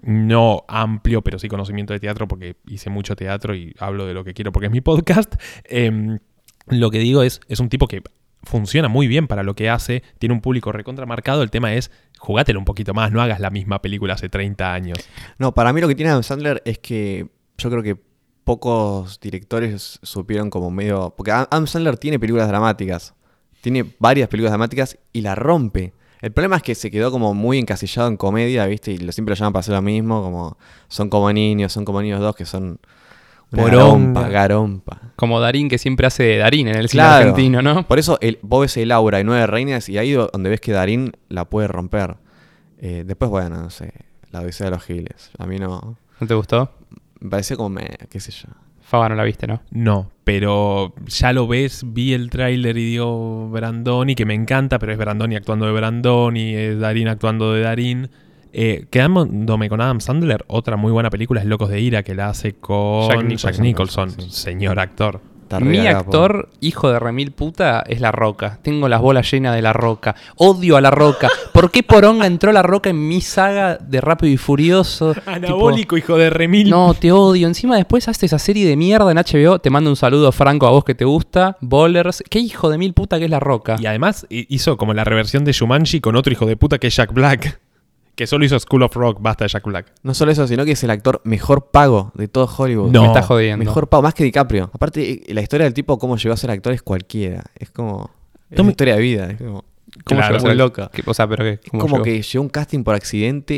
no amplio, pero sí conocimiento de teatro porque hice mucho teatro y hablo de lo que quiero porque es mi podcast. Em, lo que digo es, es un tipo que funciona muy bien para lo que hace, tiene un público recontramarcado, el tema es jugátelo un poquito más, no hagas la misma película hace 30 años. No, para mí lo que tiene Adam Sandler es que yo creo que pocos directores supieron como medio... Porque Adam Sandler tiene películas dramáticas. Tiene varias películas dramáticas y la rompe. El problema es que se quedó como muy encasillado en comedia, ¿viste? Y lo, siempre lo llaman para hacer lo mismo, como son como niños, son como niños dos, que son una garompa, garompa. Como Darín, que siempre hace de Darín en el cine Claro. argentino, ¿no? Por eso el, vos ves el aura y Nueve Reinas y ahí do- donde ves que Darín la puede romper. Eh, después, bueno, no sé, la Odisea de los Giles. A mí no... ¿No te gustó? Me pareció como me... qué sé yo. Faba no la viste, ¿no? No, pero ya lo ves, vi el tráiler y dio Brandoni, que me encanta, pero es Brandoni actuando de Brandoni, es Darín actuando de Darín. Eh, quedándome con Adam Sandler, otra muy buena película es Locos de Ira, que la hace con Jack Jack Nicholson. Nicholson, Sí. señor actor. Mi actor, hijo de remil puta, es La Roca. Tengo las bolas llenas de La Roca. Odio a La Roca. ¿Por qué Poronga entró La Roca en mi saga de Rápido y Furioso? Anabólico, hijo de remil. No, te odio. Encima después haces esa serie de mierda en HBO. Te mando un saludo, Franco, a vos que te gusta. Bowlers. ¿Qué hijo de mil puta que es La Roca? Y además hi- hizo como la reversión de Shumanji con otro hijo de puta que es Jack Black. Que solo hizo School of Rock, basta de Jack Black. No solo eso, sino que es el actor mejor pago de todo Hollywood. No. Me estás jodiendo. Mejor pago, más que DiCaprio. Aparte, eh, la historia del tipo, cómo llegó a ser actor, es cualquiera. Es como. Es una historia de vida. Es como. ¿Cómo Claro, llegó o sea, loca? ¿Qué- o sea, pero que Es como que llegó un casting por accidente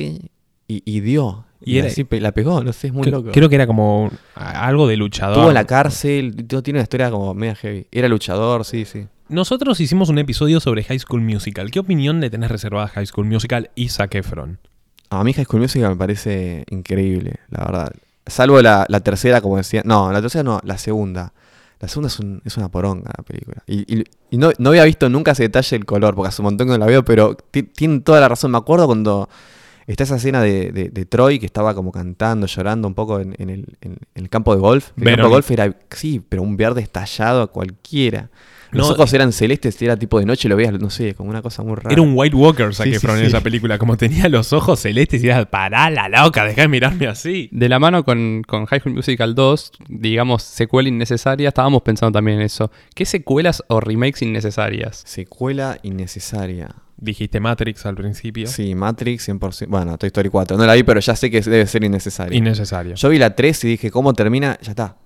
y, y dio. Y Y, era- así la pegó, no sé, es muy loco. Creo que era como algo de luchador. Estuvo en la cárcel, tiene una historia como media heavy. Era luchador, sí, sí. Nosotros hicimos un episodio sobre High School Musical. ¿Qué opinión le tenés reservada a High School Musical y Zac Efron? A mí High School Musical me parece increíble, la verdad. Salvo la, la tercera, como decía. No, la tercera no, la segunda. La segunda es, un- es una poronga la película. Y, y- y no, no había visto nunca ese detalle del color, porque hace un montón que no la veo, pero ti- tienen toda la razón. Me acuerdo cuando está esa escena de, de- de Troy que estaba como cantando, llorando un poco en, en el, en- el campo de golf. El campo de golf era, sí, pero un verde estallado a cualquiera. Los No, ojos eran celestes y era tipo de noche lo veías, no sé, como una cosa muy rara. Era un White Walker Sí, sí, Efron en sí. esa película. Como tenía los ojos celestes y era, pará la loca, dejá de mirarme así. De la mano con, con High School Musical 2, digamos, secuela innecesaria, estábamos pensando también en eso. ¿Qué secuelas o remakes innecesarias? Secuela innecesaria. Dijiste Matrix al principio. Sí, Matrix 100%. Bueno, Toy Story 4. No la vi, pero ya sé que debe ser innecesaria. Innecesario. Yo vi la 3 y dije, ¿cómo termina? Ya está.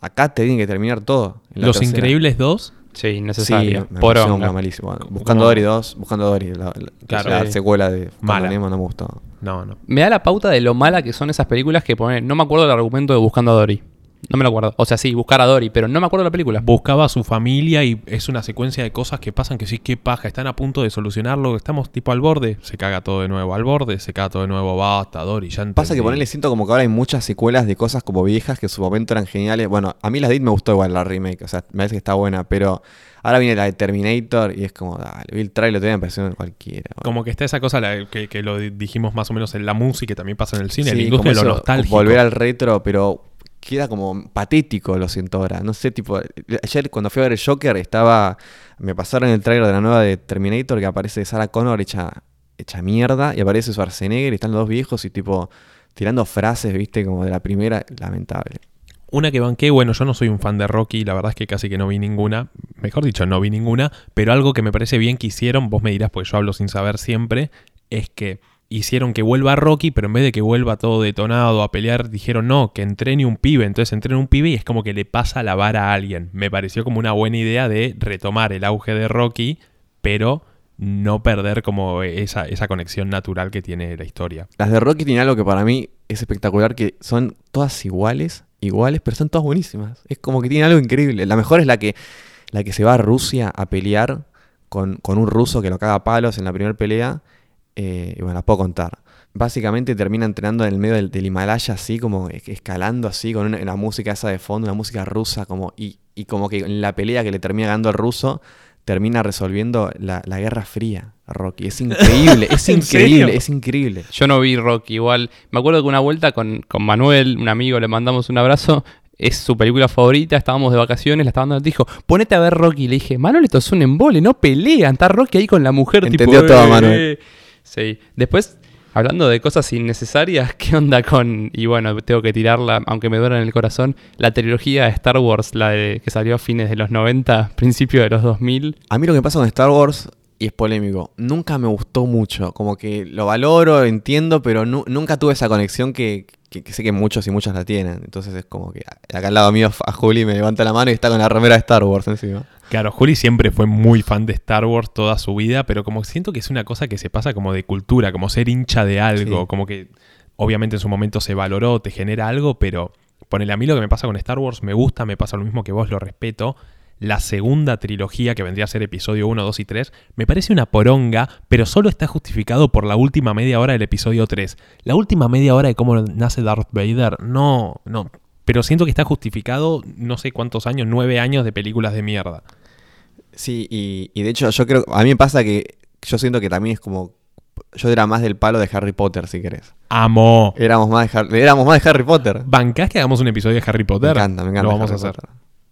Acá te tiene que terminar todo. en la Los tercera. Increíbles 2. Sí, Sí, me Poronga. pareció malísimo. Bueno, Buscando Dory 2, Buscando Dory. La, la- Claro. la Sí. secuela de Mala. Nemo no me gustó. No, no. Me da la pauta de lo mala que son esas películas que ponen. No me acuerdo del argumento de Buscando a Dory. No me lo acuerdo. O sea, sí, buscar a Dory, pero no me acuerdo de la película. Buscaba a su familia y es una secuencia de cosas que pasan que sí, qué paja. Están a punto de solucionarlo. Estamos tipo al borde. Se caga todo de nuevo. Al borde, se caga todo de nuevo. Basta, Dory. Ya Pasa que entendí. ponerle siento como que ahora hay muchas secuelas de cosas como viejas que en su momento eran geniales. Bueno, a mí la de It me gustó igual la remake, o sea, me parece que está buena, pero ahora viene la de Terminator y es como, dale, vi el trailer todavía me pareció cualquiera. bueno. Como que está esa cosa la- que, que lo di- dijimos más o menos en la música y también pasa en el cine. Sí, la industria de como lo nostálgico. Volver al retro, pero queda como patético, lo siento ahora. No sé, tipo, ayer cuando fui a ver el Joker estaba, me pasaron el trailer de la nueva de Terminator que aparece Sarah Connor hecha, hecha mierda y aparece Schwarzenegger y están los dos viejos y tipo tirando frases, viste, como de la primera, lamentable. Una que banqué, bueno, yo no soy un fan de Rocky, la verdad es que casi que no vi ninguna. Mejor dicho, no vi ninguna, pero algo que me parece bien que hicieron, vos me dirás, pues yo hablo sin saber siempre, es que hicieron que vuelva Rocky, pero en vez de que vuelva todo detonado a pelear, dijeron no, que entrene un pibe. Entonces entrena un pibe y es como que le pasa la vara a alguien. Me pareció como una buena idea de retomar el auge de Rocky, pero no perder como esa, esa conexión natural que tiene la historia. Las de Rocky tienen algo que para mí es espectacular, que son todas iguales, iguales, pero son todas buenísimas. Es como que tienen algo increíble. La mejor es la que, la que se va a Rusia a pelear con, con un ruso que lo caga a palos en la primera pelea. Eh, y bueno, la puedo contar. Básicamente termina entrenando en el medio del, del Himalaya, así como es- escalando así, con una, música esa de fondo, una música rusa, como, y, y como que en la pelea que le termina ganando al ruso, termina resolviendo la, la Guerra Fría a Rocky. Es increíble, es ¿En increíble, es increíble. Yo no vi Rocky igual. Me acuerdo que una vuelta con, con Manuel, un amigo, le mandamos un abrazo. Es su película favorita, estábamos de vacaciones, la estaba dando, dijo, ponete a ver Rocky. Le dije, Manuel, esto es un embole, no pelean, está Rocky ahí con la mujer. Entendió tipo, todo, "Eh, Manuel". Eh". Sí. Después, hablando de cosas innecesarias, ¿qué onda con, y bueno, tengo que tirarla, aunque me duela en el corazón, la trilogía de Star Wars, la de, que salió a fines de los 90, principios de los 2000? A mí lo que pasa con Star Wars, y es polémico, nunca me gustó mucho. Como que lo valoro, entiendo, pero nu- nunca tuve esa conexión que, que, que sé que muchos y muchas la tienen. Entonces es como que acá al lado mío a Juli me levanta la mano y está con la remera de Star Wars encima. Claro, Juli siempre fue muy fan de Star Wars toda su vida, pero como siento que es una cosa que se pasa como de cultura, como ser hincha de algo, Sí. como que obviamente en su momento se valoró, te genera algo, pero ponele a mí lo que me pasa con Star Wars, me gusta, me pasa lo mismo que vos, lo respeto. La segunda trilogía, que vendría a ser episodio 1, 2 y 3, me parece una poronga, pero solo está justificado por la última media hora del episodio 3. La última media hora de cómo nace Darth Vader, no, no. Pero siento que está justificado no sé cuántos años, nueve años de películas de mierda. Sí, y, y de hecho yo creo, a mí me pasa que yo siento que también es como, yo era más del palo de Harry Potter, si querés. Amo. Éramos más de, Har- éramos más de Harry Potter. ¿Bancás que hagamos un episodio de Harry Potter? Me encanta, me encanta. Lo vamos Harry a hacer. Potter.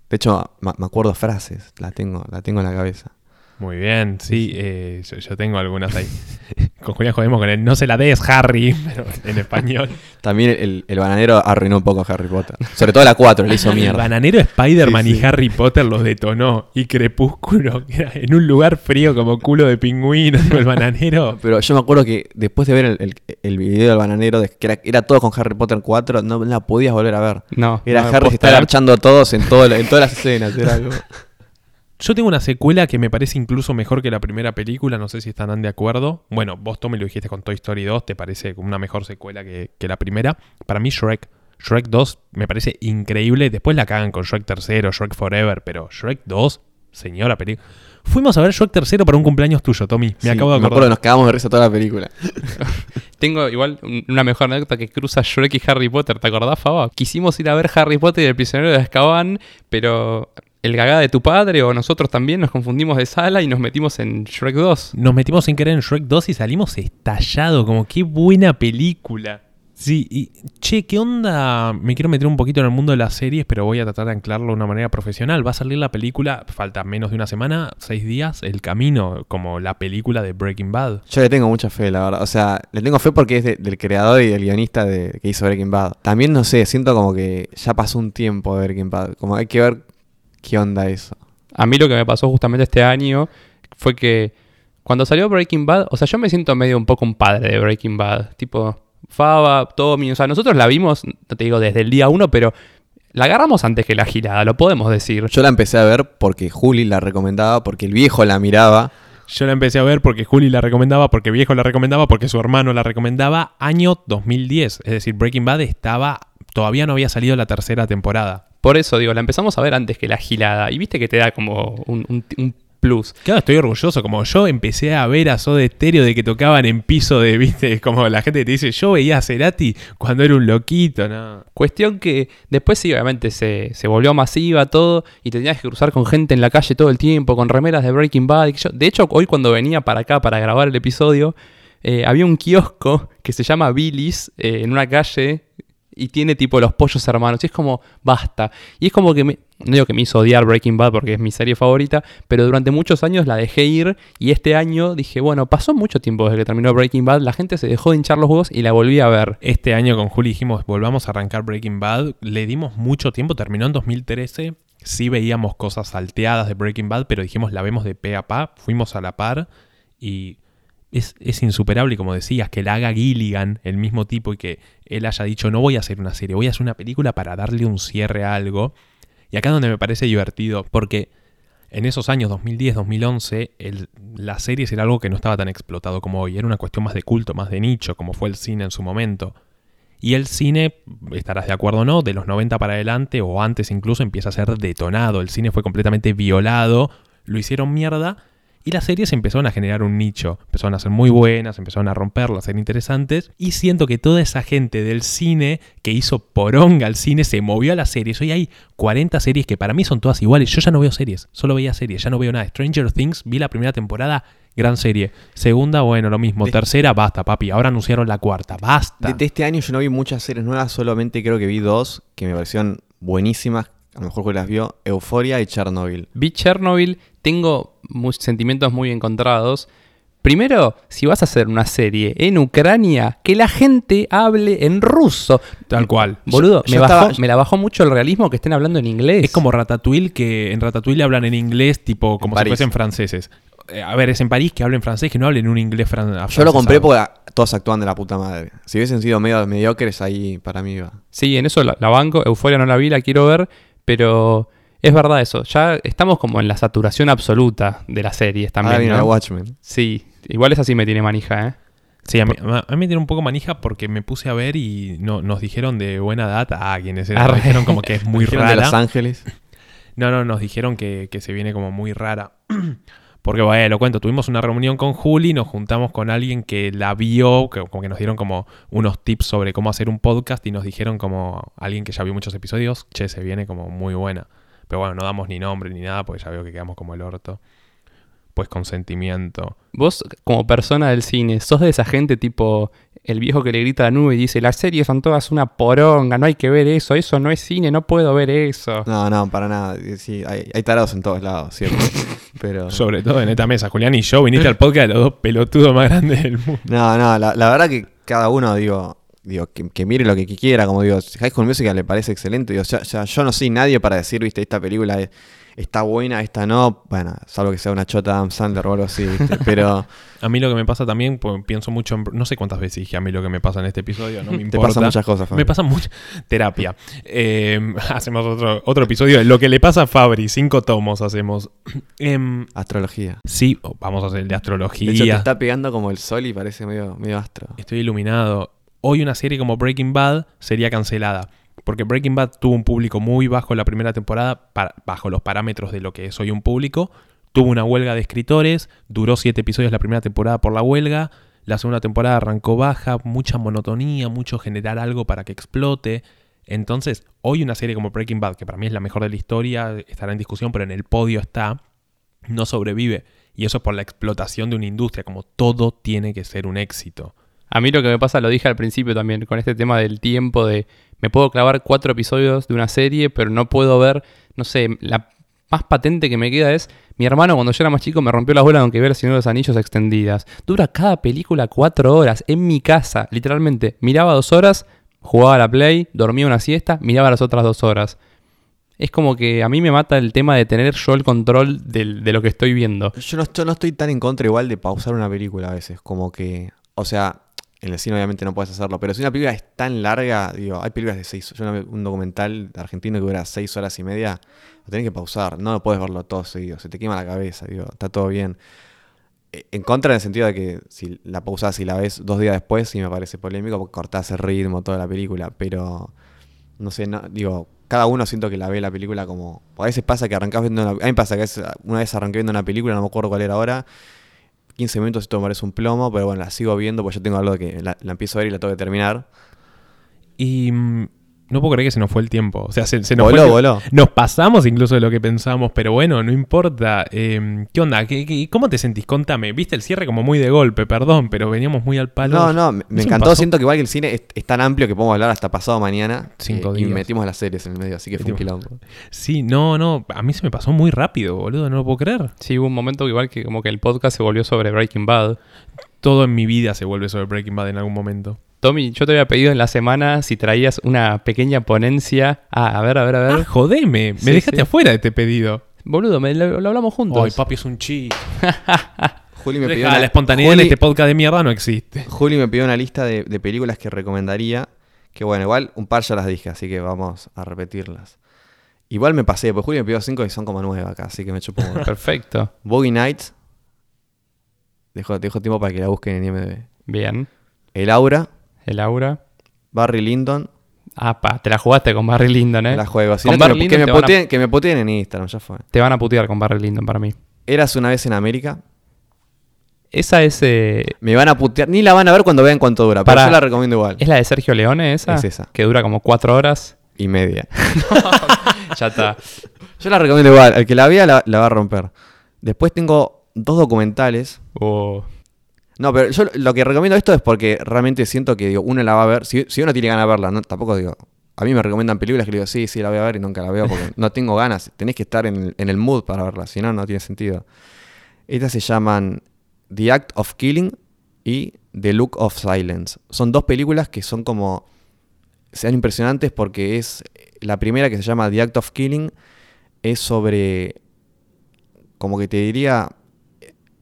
De hecho, me acuerdo frases, la tengo, la tengo en la cabeza. Muy bien, sí, eh, yo, yo tengo algunas ahí. con Julián jodemos con él. No se la des, Harry, pero en español. También el, el bananero arruinó un poco a Harry Potter. Sobre todo la 4, le hizo El mierda. bananero Spider-Man Sí, y. Harry Potter los detonó. Y Crepúsculo, que en un lugar frío como culo de pingüino, el bananero. Pero yo me acuerdo que después de ver el, el- el video del bananero, de- que era, era todo con Harry Potter 4, no la podías volver a ver. No. Era no, Harry posta, estaba archando a todos en, todo, en todas las escenas. Era algo- Yo tengo una secuela que me parece incluso mejor que la primera película, no sé si estarán de acuerdo. Bueno, vos Tommy lo dijiste con Toy Story 2, te parece como una mejor secuela que, que la primera. Para mí Shrek, Shrek 2 me parece increíble. Después la cagan con Shrek 3, Shrek Forever, pero Shrek 2, señora película. Fuimos a ver Shrek 3 para un cumpleaños tuyo, Tommy. Me Sí, acabo de me acuerdo que acordar. nos cagamos de risa toda la película. Tengo igual un- una mejor anécdota que cruza Shrek y Harry Potter. ¿Te acordás, Faba? Quisimos ir a ver Harry Potter y el prisionero de Azkaban, pero el gagá de tu padre o nosotros también nos confundimos de sala y nos metimos en Shrek 2. Nos metimos sin querer en Shrek 2 y salimos estallados, como qué buena película. Sí, y che, ¿qué onda? Me quiero meter un poquito en el mundo de las series, pero voy a tratar de anclarlo de una manera profesional. Va a salir la película, falta menos de una semana, seis días, El Camino, como la película de Breaking Bad. Yo le tengo mucha fe, la verdad. O sea, le tengo fe porque es de- del creador y del guionista de, que hizo Breaking Bad. También, no sé, siento como que ya pasó un tiempo de Breaking Bad. Como hay que ver qué onda eso. A mí lo que me pasó justamente este año fue que cuando salió Breaking Bad, o sea, yo me siento medio un poco un padre de Breaking Bad. Tipo, Faba, Tommy, o sea, nosotros la vimos, no te digo desde el día uno, pero la agarramos antes que la girada, lo podemos decir. Yo la empecé a ver porque Juli la recomendaba, porque el viejo la miraba. Yo la empecé a ver porque Juli la recomendaba, porque viejo la recomendaba, porque su hermano la recomendaba, año 2010. Es decir, Breaking Bad estaba, todavía no había salido la tercera temporada. Por eso digo, la empezamos a ver antes que la gilada. Y viste que te da como un, un- un plus. Claro, estoy orgulloso. Como yo empecé a ver a Soda Stereo de que tocaban en piso de, viste, como la gente te dice, yo veía a Cerati cuando era un loquito, ¿no? Cuestión que después sí, obviamente se, se volvió masiva todo y te tenías que cruzar con gente en la calle todo el tiempo, con remeras de Breaking Bad. yo- de hecho, hoy cuando venía para acá para grabar el episodio, eh, había un kiosco que se llama Billy's eh, en una calle y tiene tipo los pollos hermanos. Y es como, basta. Y es como que no digo que me hizo odiar Breaking Bad porque es mi serie favorita, pero durante muchos años la dejé ir y este año dije, bueno, pasó mucho tiempo desde que terminó Breaking Bad, la gente se dejó de hinchar los huevos y la volví a ver. Este año con Juli dijimos, volvamos a arrancar Breaking Bad. Le dimos mucho tiempo, terminó en 2013. Sí veíamos cosas salteadas de Breaking Bad, pero dijimos, la vemos de pe a pa. Fuimos a la par y es, es insuperable, y como decías, que la haga Gilligan, el mismo tipo, y que él haya dicho, no voy a hacer una serie, voy a hacer una película para darle un cierre a algo. Y acá es donde me parece divertido, porque en esos años 2010-2011, el- las series era algo que no estaba tan explotado como hoy. Era una cuestión más de culto, más de nicho, como fue el cine en su momento. Y el cine, estarás de acuerdo o no, de los 90 para adelante o antes incluso empieza a ser detonado. El cine fue completamente violado, lo hicieron mierda y las series empezaron a generar un nicho. Empezaron a ser muy buenas, empezaron a romperlas, a ser interesantes. Y siento que toda esa gente del cine que hizo poronga al cine se movió a las series. Hoy hay 40 series que para mí son todas iguales. Yo ya no veo series, solo veía series, ya no veo nada. Stranger Things, vi la primera temporada, gran serie. Segunda, bueno, lo mismo. De- Tercera, basta, papi. Ahora anunciaron la cuarta, basta. De, de este año yo no vi muchas series nuevas, solamente creo que vi dos que me parecieron buenísimas. A lo mejor que las vio, Euforia y Chernobyl. Vi Chernobyl, tengo sentimientos muy encontrados. Primero, si vas a hacer una serie en Ucrania, que la gente hable en ruso. Tal cual. Boludo, Yo- me, yo bajó- estaba- me la bajó mucho el realismo que estén hablando en inglés. Es como Ratatouille, que en Ratatouille hablan en inglés, tipo como si París. fuesen franceses. Eh, A ver, es en París que hablen francés, que no hablen un inglés francés. Yo lo compré porque todos actúan de la puta madre. Si hubiesen sido medio mediocres, ahí para mí iba. Sí, en eso la, la banco. Euforia no la vi, la quiero ver, pero es verdad eso. Ya estamos como en la saturación absoluta de las series también. viene ¿no? la Watchmen. Sí, igual esa sí me tiene manija, ¿eh? Sí, a mí, a mí me tiene un poco manija porque me puse a ver y no, nos dijeron de buena data a quienes eran. Nos dijeron como que es muy Dijeron de rara. Los Ángeles. No, no, nos dijeron que, que se viene como muy rara. Porque, bueno, lo cuento, tuvimos una reunión con Juli, nos juntamos con alguien que la vio, que, como que nos dieron como unos tips sobre cómo hacer un podcast y nos dijeron como alguien que ya vio muchos episodios, che, se viene como muy buena. Pero bueno, no damos ni nombre ni nada porque ya veo que quedamos como el orto. Pues consentimiento. Vos, como persona del cine, sos de esa gente tipo el viejo que le grita a la nube y dice, las series son todas una poronga, no hay que ver eso, eso no es cine, no puedo ver eso. No, no, para nada. Sí, hay, hay tarados en todos lados, ¿cierto? Pero. Sobre todo en esta mesa, Julián y yo, viniste al podcast de los dos pelotudos más grandes del mundo. No, no, la, la verdad que cada uno, digo, digo que, que mire lo que quiera, como digo, si High School Musical le parece excelente, digo, ya, ya yo no soy nadie para decir, viste, esta película es- está buena, esta no, bueno, salvo que sea una chota de Adam Sandler o algo así, viste, pero A mí lo que me pasa también, pues pienso mucho en... No sé cuántas veces dije a mí lo que me pasa en este episodio, no me te importa. pasan muchas cosas, Fabio. Me pasa mucha terapia. Eh, hacemos otro, otro episodio de lo que le pasa a Fabri. Cinco tomos hacemos. Em, Astrología. sí, vamos a hacer el de De hecho, te astrología. está pegando como el sol y parece medio, medio astro. Estoy iluminado. Hoy una serie como Breaking Bad sería cancelada. Porque Breaking Bad tuvo un público muy bajo en la primera temporada, bajo los parámetros de lo que es hoy un público. Tuvo una huelga de escritores, duró siete episodios la primera temporada por la huelga. La segunda temporada arrancó baja, mucha monotonía, mucho generar algo para que explote. Entonces, hoy una serie como Breaking Bad, que para mí es la mejor de la historia, estará en discusión, pero en el podio está, no sobrevive. Y eso es por la explotación de una industria, como todo tiene que ser un éxito. A mí lo que me pasa, lo dije al principio también, con este tema del tiempo de me puedo clavar cuatro episodios de una serie, pero no puedo ver, no sé, la más patente que me queda es, mi hermano cuando yo era más chico me rompió la bola aunque ver El Señor de los Anillos extendidas. Dura cada película cuatro horas, en mi casa, literalmente. Miraba dos horas, jugaba a la Play, dormía una siesta, miraba las otras dos horas. Es como que a mí me mata el tema de tener yo el control del- de lo que estoy viendo. Yo no, yo no estoy tan en contra igual de pausar una película a veces, como que, o sea, en el cine obviamente no puedes hacerlo, pero si una película es tan larga, digo, hay películas de seis, yo un documental argentino que dura seis horas y media, lo tenés que pausar, no puedes verlo todo seguido, se te quema la cabeza, digo, está todo bien. Eh, En contra en el sentido de que si la pausas y la ves dos días después, sí me parece polémico porque cortás el ritmo, toda la película, pero no sé, no, digo, cada uno siento que la ve la película como. A veces pasa que arrancás viendo una. A mí pasa que una vez arranqué viendo una película, no me acuerdo cuál era ahora. 15 minutos esto me un plomo, pero bueno, la sigo viendo porque yo tengo algo que la, la empiezo a ver y la tengo que terminar. Y mm, no puedo creer que se nos fue el tiempo. O sea, se, se nos Voló, fue voló. Nos pasamos incluso de lo que pensamos, pero bueno, no importa. Eh, ¿Qué onda? ¿Qué, qué- cómo te sentís? Contame. Viste el cierre como muy de golpe, perdón, pero veníamos muy al palo. No, no, me, encantó. Siento que igual que el cine es, es tan amplio que podemos hablar hasta pasado mañana. Cinco eh, Y días. metimos las series en el medio, así que fue un quilombo. Sí, no, no. A mí se me pasó muy rápido, boludo. No lo puedo creer. Sí, hubo un momento igual que como que el podcast se volvió sobre Breaking Bad. Todo en mi vida se vuelve sobre Breaking Bad en algún momento. Tommy, yo te había pedido en la semana si traías una pequeña ponencia. Ah, a ver, a ver, a ver. Ah, jodeme. Me Sí, dejaste sí. afuera de este pedido. Boludo, me- lo, lo hablamos juntos. Ay, papi, es un chi. Juli me pidió una, la espontaneidad en Juli- este podcast de mierda no existe. Juli me pidió una lista de, de películas que recomendaría. Que bueno, igual un par ya las dije, así que vamos a repetirlas. Igual me pasé, porque Juli me pidió cinco y son como nueve acá, así que me chupo. Perfecto. Boogie Nights. Dejo, dejo tiempo para que la busquen en IMDb. Bien. El Aura. El aura. Barry Lyndon. Ah, pa, te la jugaste con Barry Lyndon, ¿eh? La juego. Si no, que, me, que, me a- puteen, que me puteen en Instagram, ya fue. Te van a putear con Barry Lyndon para mí. Eras una vez en América. Esa es, eh, Me van a putear. Ni la van a ver cuando vean cuánto dura. Pero Pará. yo la recomiendo igual. ¿es la de Sergio Leone esa? Es esa. Que dura como cuatro horas. Y media. ya está. Yo la recomiendo igual. El que la vea la, la va a romper. Después tengo dos documentales. Oh, No, pero yo lo que recomiendo esto es porque realmente siento que digo, uno la va a ver. Si, si uno tiene ganas de verla, no, tampoco digo. A mí me recomiendan películas que le digo, sí, sí, la voy a ver y nunca la veo porque no tengo ganas. Tenés que estar en, en el mood para verla, si no, no tiene sentido. Estas se llaman The Act of Killing y The Look of Silence. Son dos películas que son como. sean impresionantes porque es. La primera que se llama The Act of Killing es sobre. Como que te diría.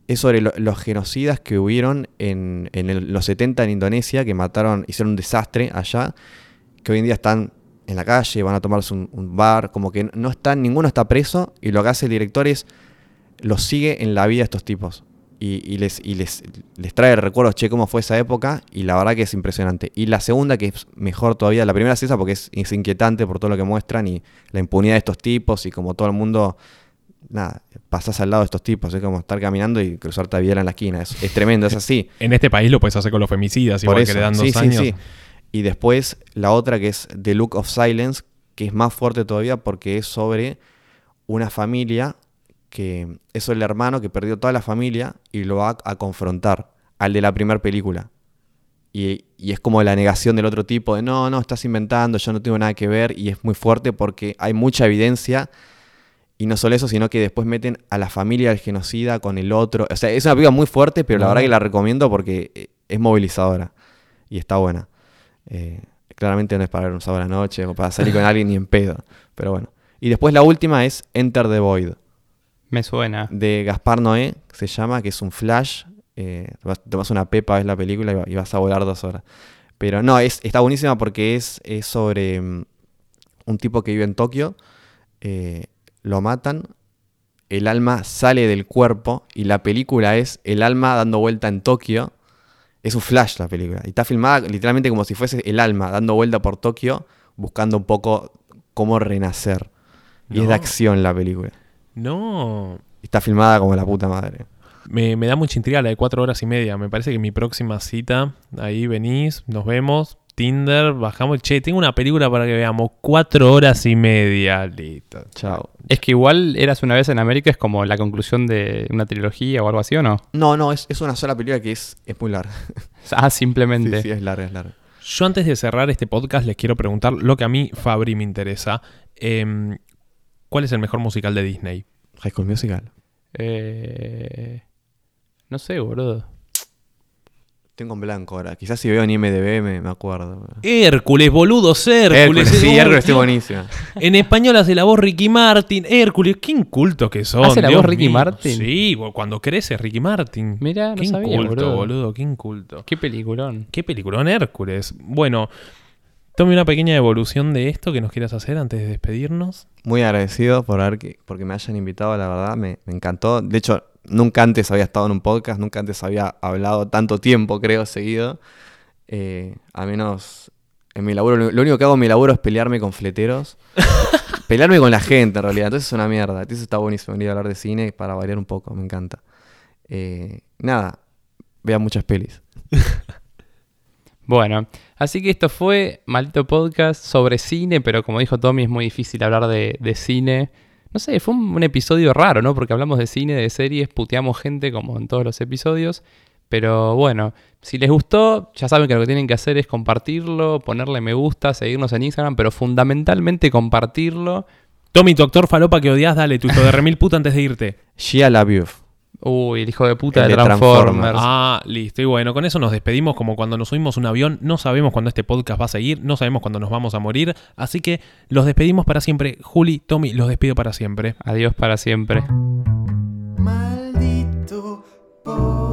Es sobre lo- los genocidas que hubieron en, los 70 en Indonesia, que mataron, hicieron un desastre allá, que hoy en día están en la calle, van a tomarse un, bar, como que no están, ninguno está preso, y lo que hace el director es los sigue en la vida de estos tipos. Y, les, y les, les trae recuerdos, che, cómo fue esa época, y la verdad que es impresionante. Y la segunda, que es mejor todavía, la primera es esa porque es inquietante por todo lo que muestran y la impunidad de estos tipos y como todo el mundo, nada, pasás al lado de estos tipos, es como estar caminando y cruzarte a Videla en la esquina, es, es tremendo, es así. En este país lo puedes hacer con los femicidas, Por igual eso, que le dan sí, dos sí, años. sí. Y después la otra que es The Look of Silence, que es más fuerte todavía porque es sobre una familia que es el hermano que perdió toda la familia y lo va a confrontar al de la primera película. Y, y es como la negación del otro tipo de no, no, estás inventando, yo no tengo nada que ver. Y es muy fuerte porque hay mucha evidencia. Y no solo eso, sino que después meten a la familia del genocida con el otro. O sea, es una película muy fuerte, pero la verdad que la recomiendo porque eh, es movilizadora. Y está buena. Eh, claramente no es para ver un sábado a la noche o para salir con alguien ni en pedo. Pero bueno. Y después la última es Enter the Void Me suena. de Gaspar Noé, se llama, que es un flash. Eh, tomas una pepa, ves la película y vas a volar dos horas. Pero no, es, está buenísima porque es, es sobre mm, un tipo que vive en Tokio. eh, lo matan, el alma sale del cuerpo y la película es el alma dando vuelta en Tokio. Es un flash la película. Y está filmada literalmente como si fuese el alma dando vuelta por Tokio, buscando un poco cómo renacer. Y es de acción la película. No. Está filmada como la puta madre. Me, me da mucha intriga la de cuatro horas y media. Me parece que mi próxima cita, ahí venís, nos vemos, Tinder, bajamos. Che, tengo una película para que veamos. Cuatro horas y media. Listo. Chao. Es que igual Eras una vez en América es como la conclusión de una trilogía o algo así, ¿o no? No, no, es, es una sola película que es, es muy larga. Ah, Sí, simplemente. sí, es larga, es larga. Yo antes de cerrar este podcast les quiero preguntar lo que a mí, Fabri, me interesa. Em, ¿Cuál es el mejor musical de Disney? High School Musical. Eh, no sé, boludo. Tengo en blanco ahora. Quizás si veo en IMDB me, me acuerdo. Hércules, boludo, Hércules. Hércules, sí, Hércules está Dios. buenísima. En español hace la voz Ricky Martin. Hércules, qué inculto que son. ¿Hace la Dios voz Ricky mío. Martin? Sí, cuando crece Ricky Martin. Mirá, no qué sabía, inculto, boludo. boludo, qué inculto. Qué peliculón. Qué peliculón Hércules. Bueno, tome una pequeña evolución de esto que nos quieras hacer antes de despedirnos. Muy agradecido por haber que, porque me hayan invitado, la verdad, me, me encantó. De hecho, nunca antes había estado en un podcast, nunca antes había hablado tanto tiempo, creo, seguido. Eh, a menos en mi laburo, lo único que hago en mi laburo es pelearme con fleteros. pelearme con la gente, en realidad. Entonces es una mierda. Entonces está buenísimo venir a hablar de cine para variar un poco, me encanta. Eh, nada, vean muchas pelis. Bueno, así que esto fue Maldito Podcast sobre cine, pero como dijo Tommy, es muy difícil hablar de, de cine. No sé, fue un, un episodio raro, ¿no? Porque hablamos de cine, de series, puteamos gente como en todos los episodios. Pero bueno, si les gustó, ya saben que lo que tienen que hacer es compartirlo, ponerle me gusta, seguirnos en Instagram, pero fundamentalmente compartirlo. Tommy, tu actor falopa que odias, dale, tu hijo de remil puta antes de irte. Shia LaBeouf. Uy, el hijo de puta El de de Transformers. Transformers. Ah, listo. Y bueno, con eso nos despedimos como cuando nos subimos a un avión. No sabemos cuándo este podcast va a seguir, no sabemos cuándo nos vamos a morir. Así que los despedimos para siempre. Juli, Tommy, los despido para siempre. Adiós para siempre. Maldito podcast.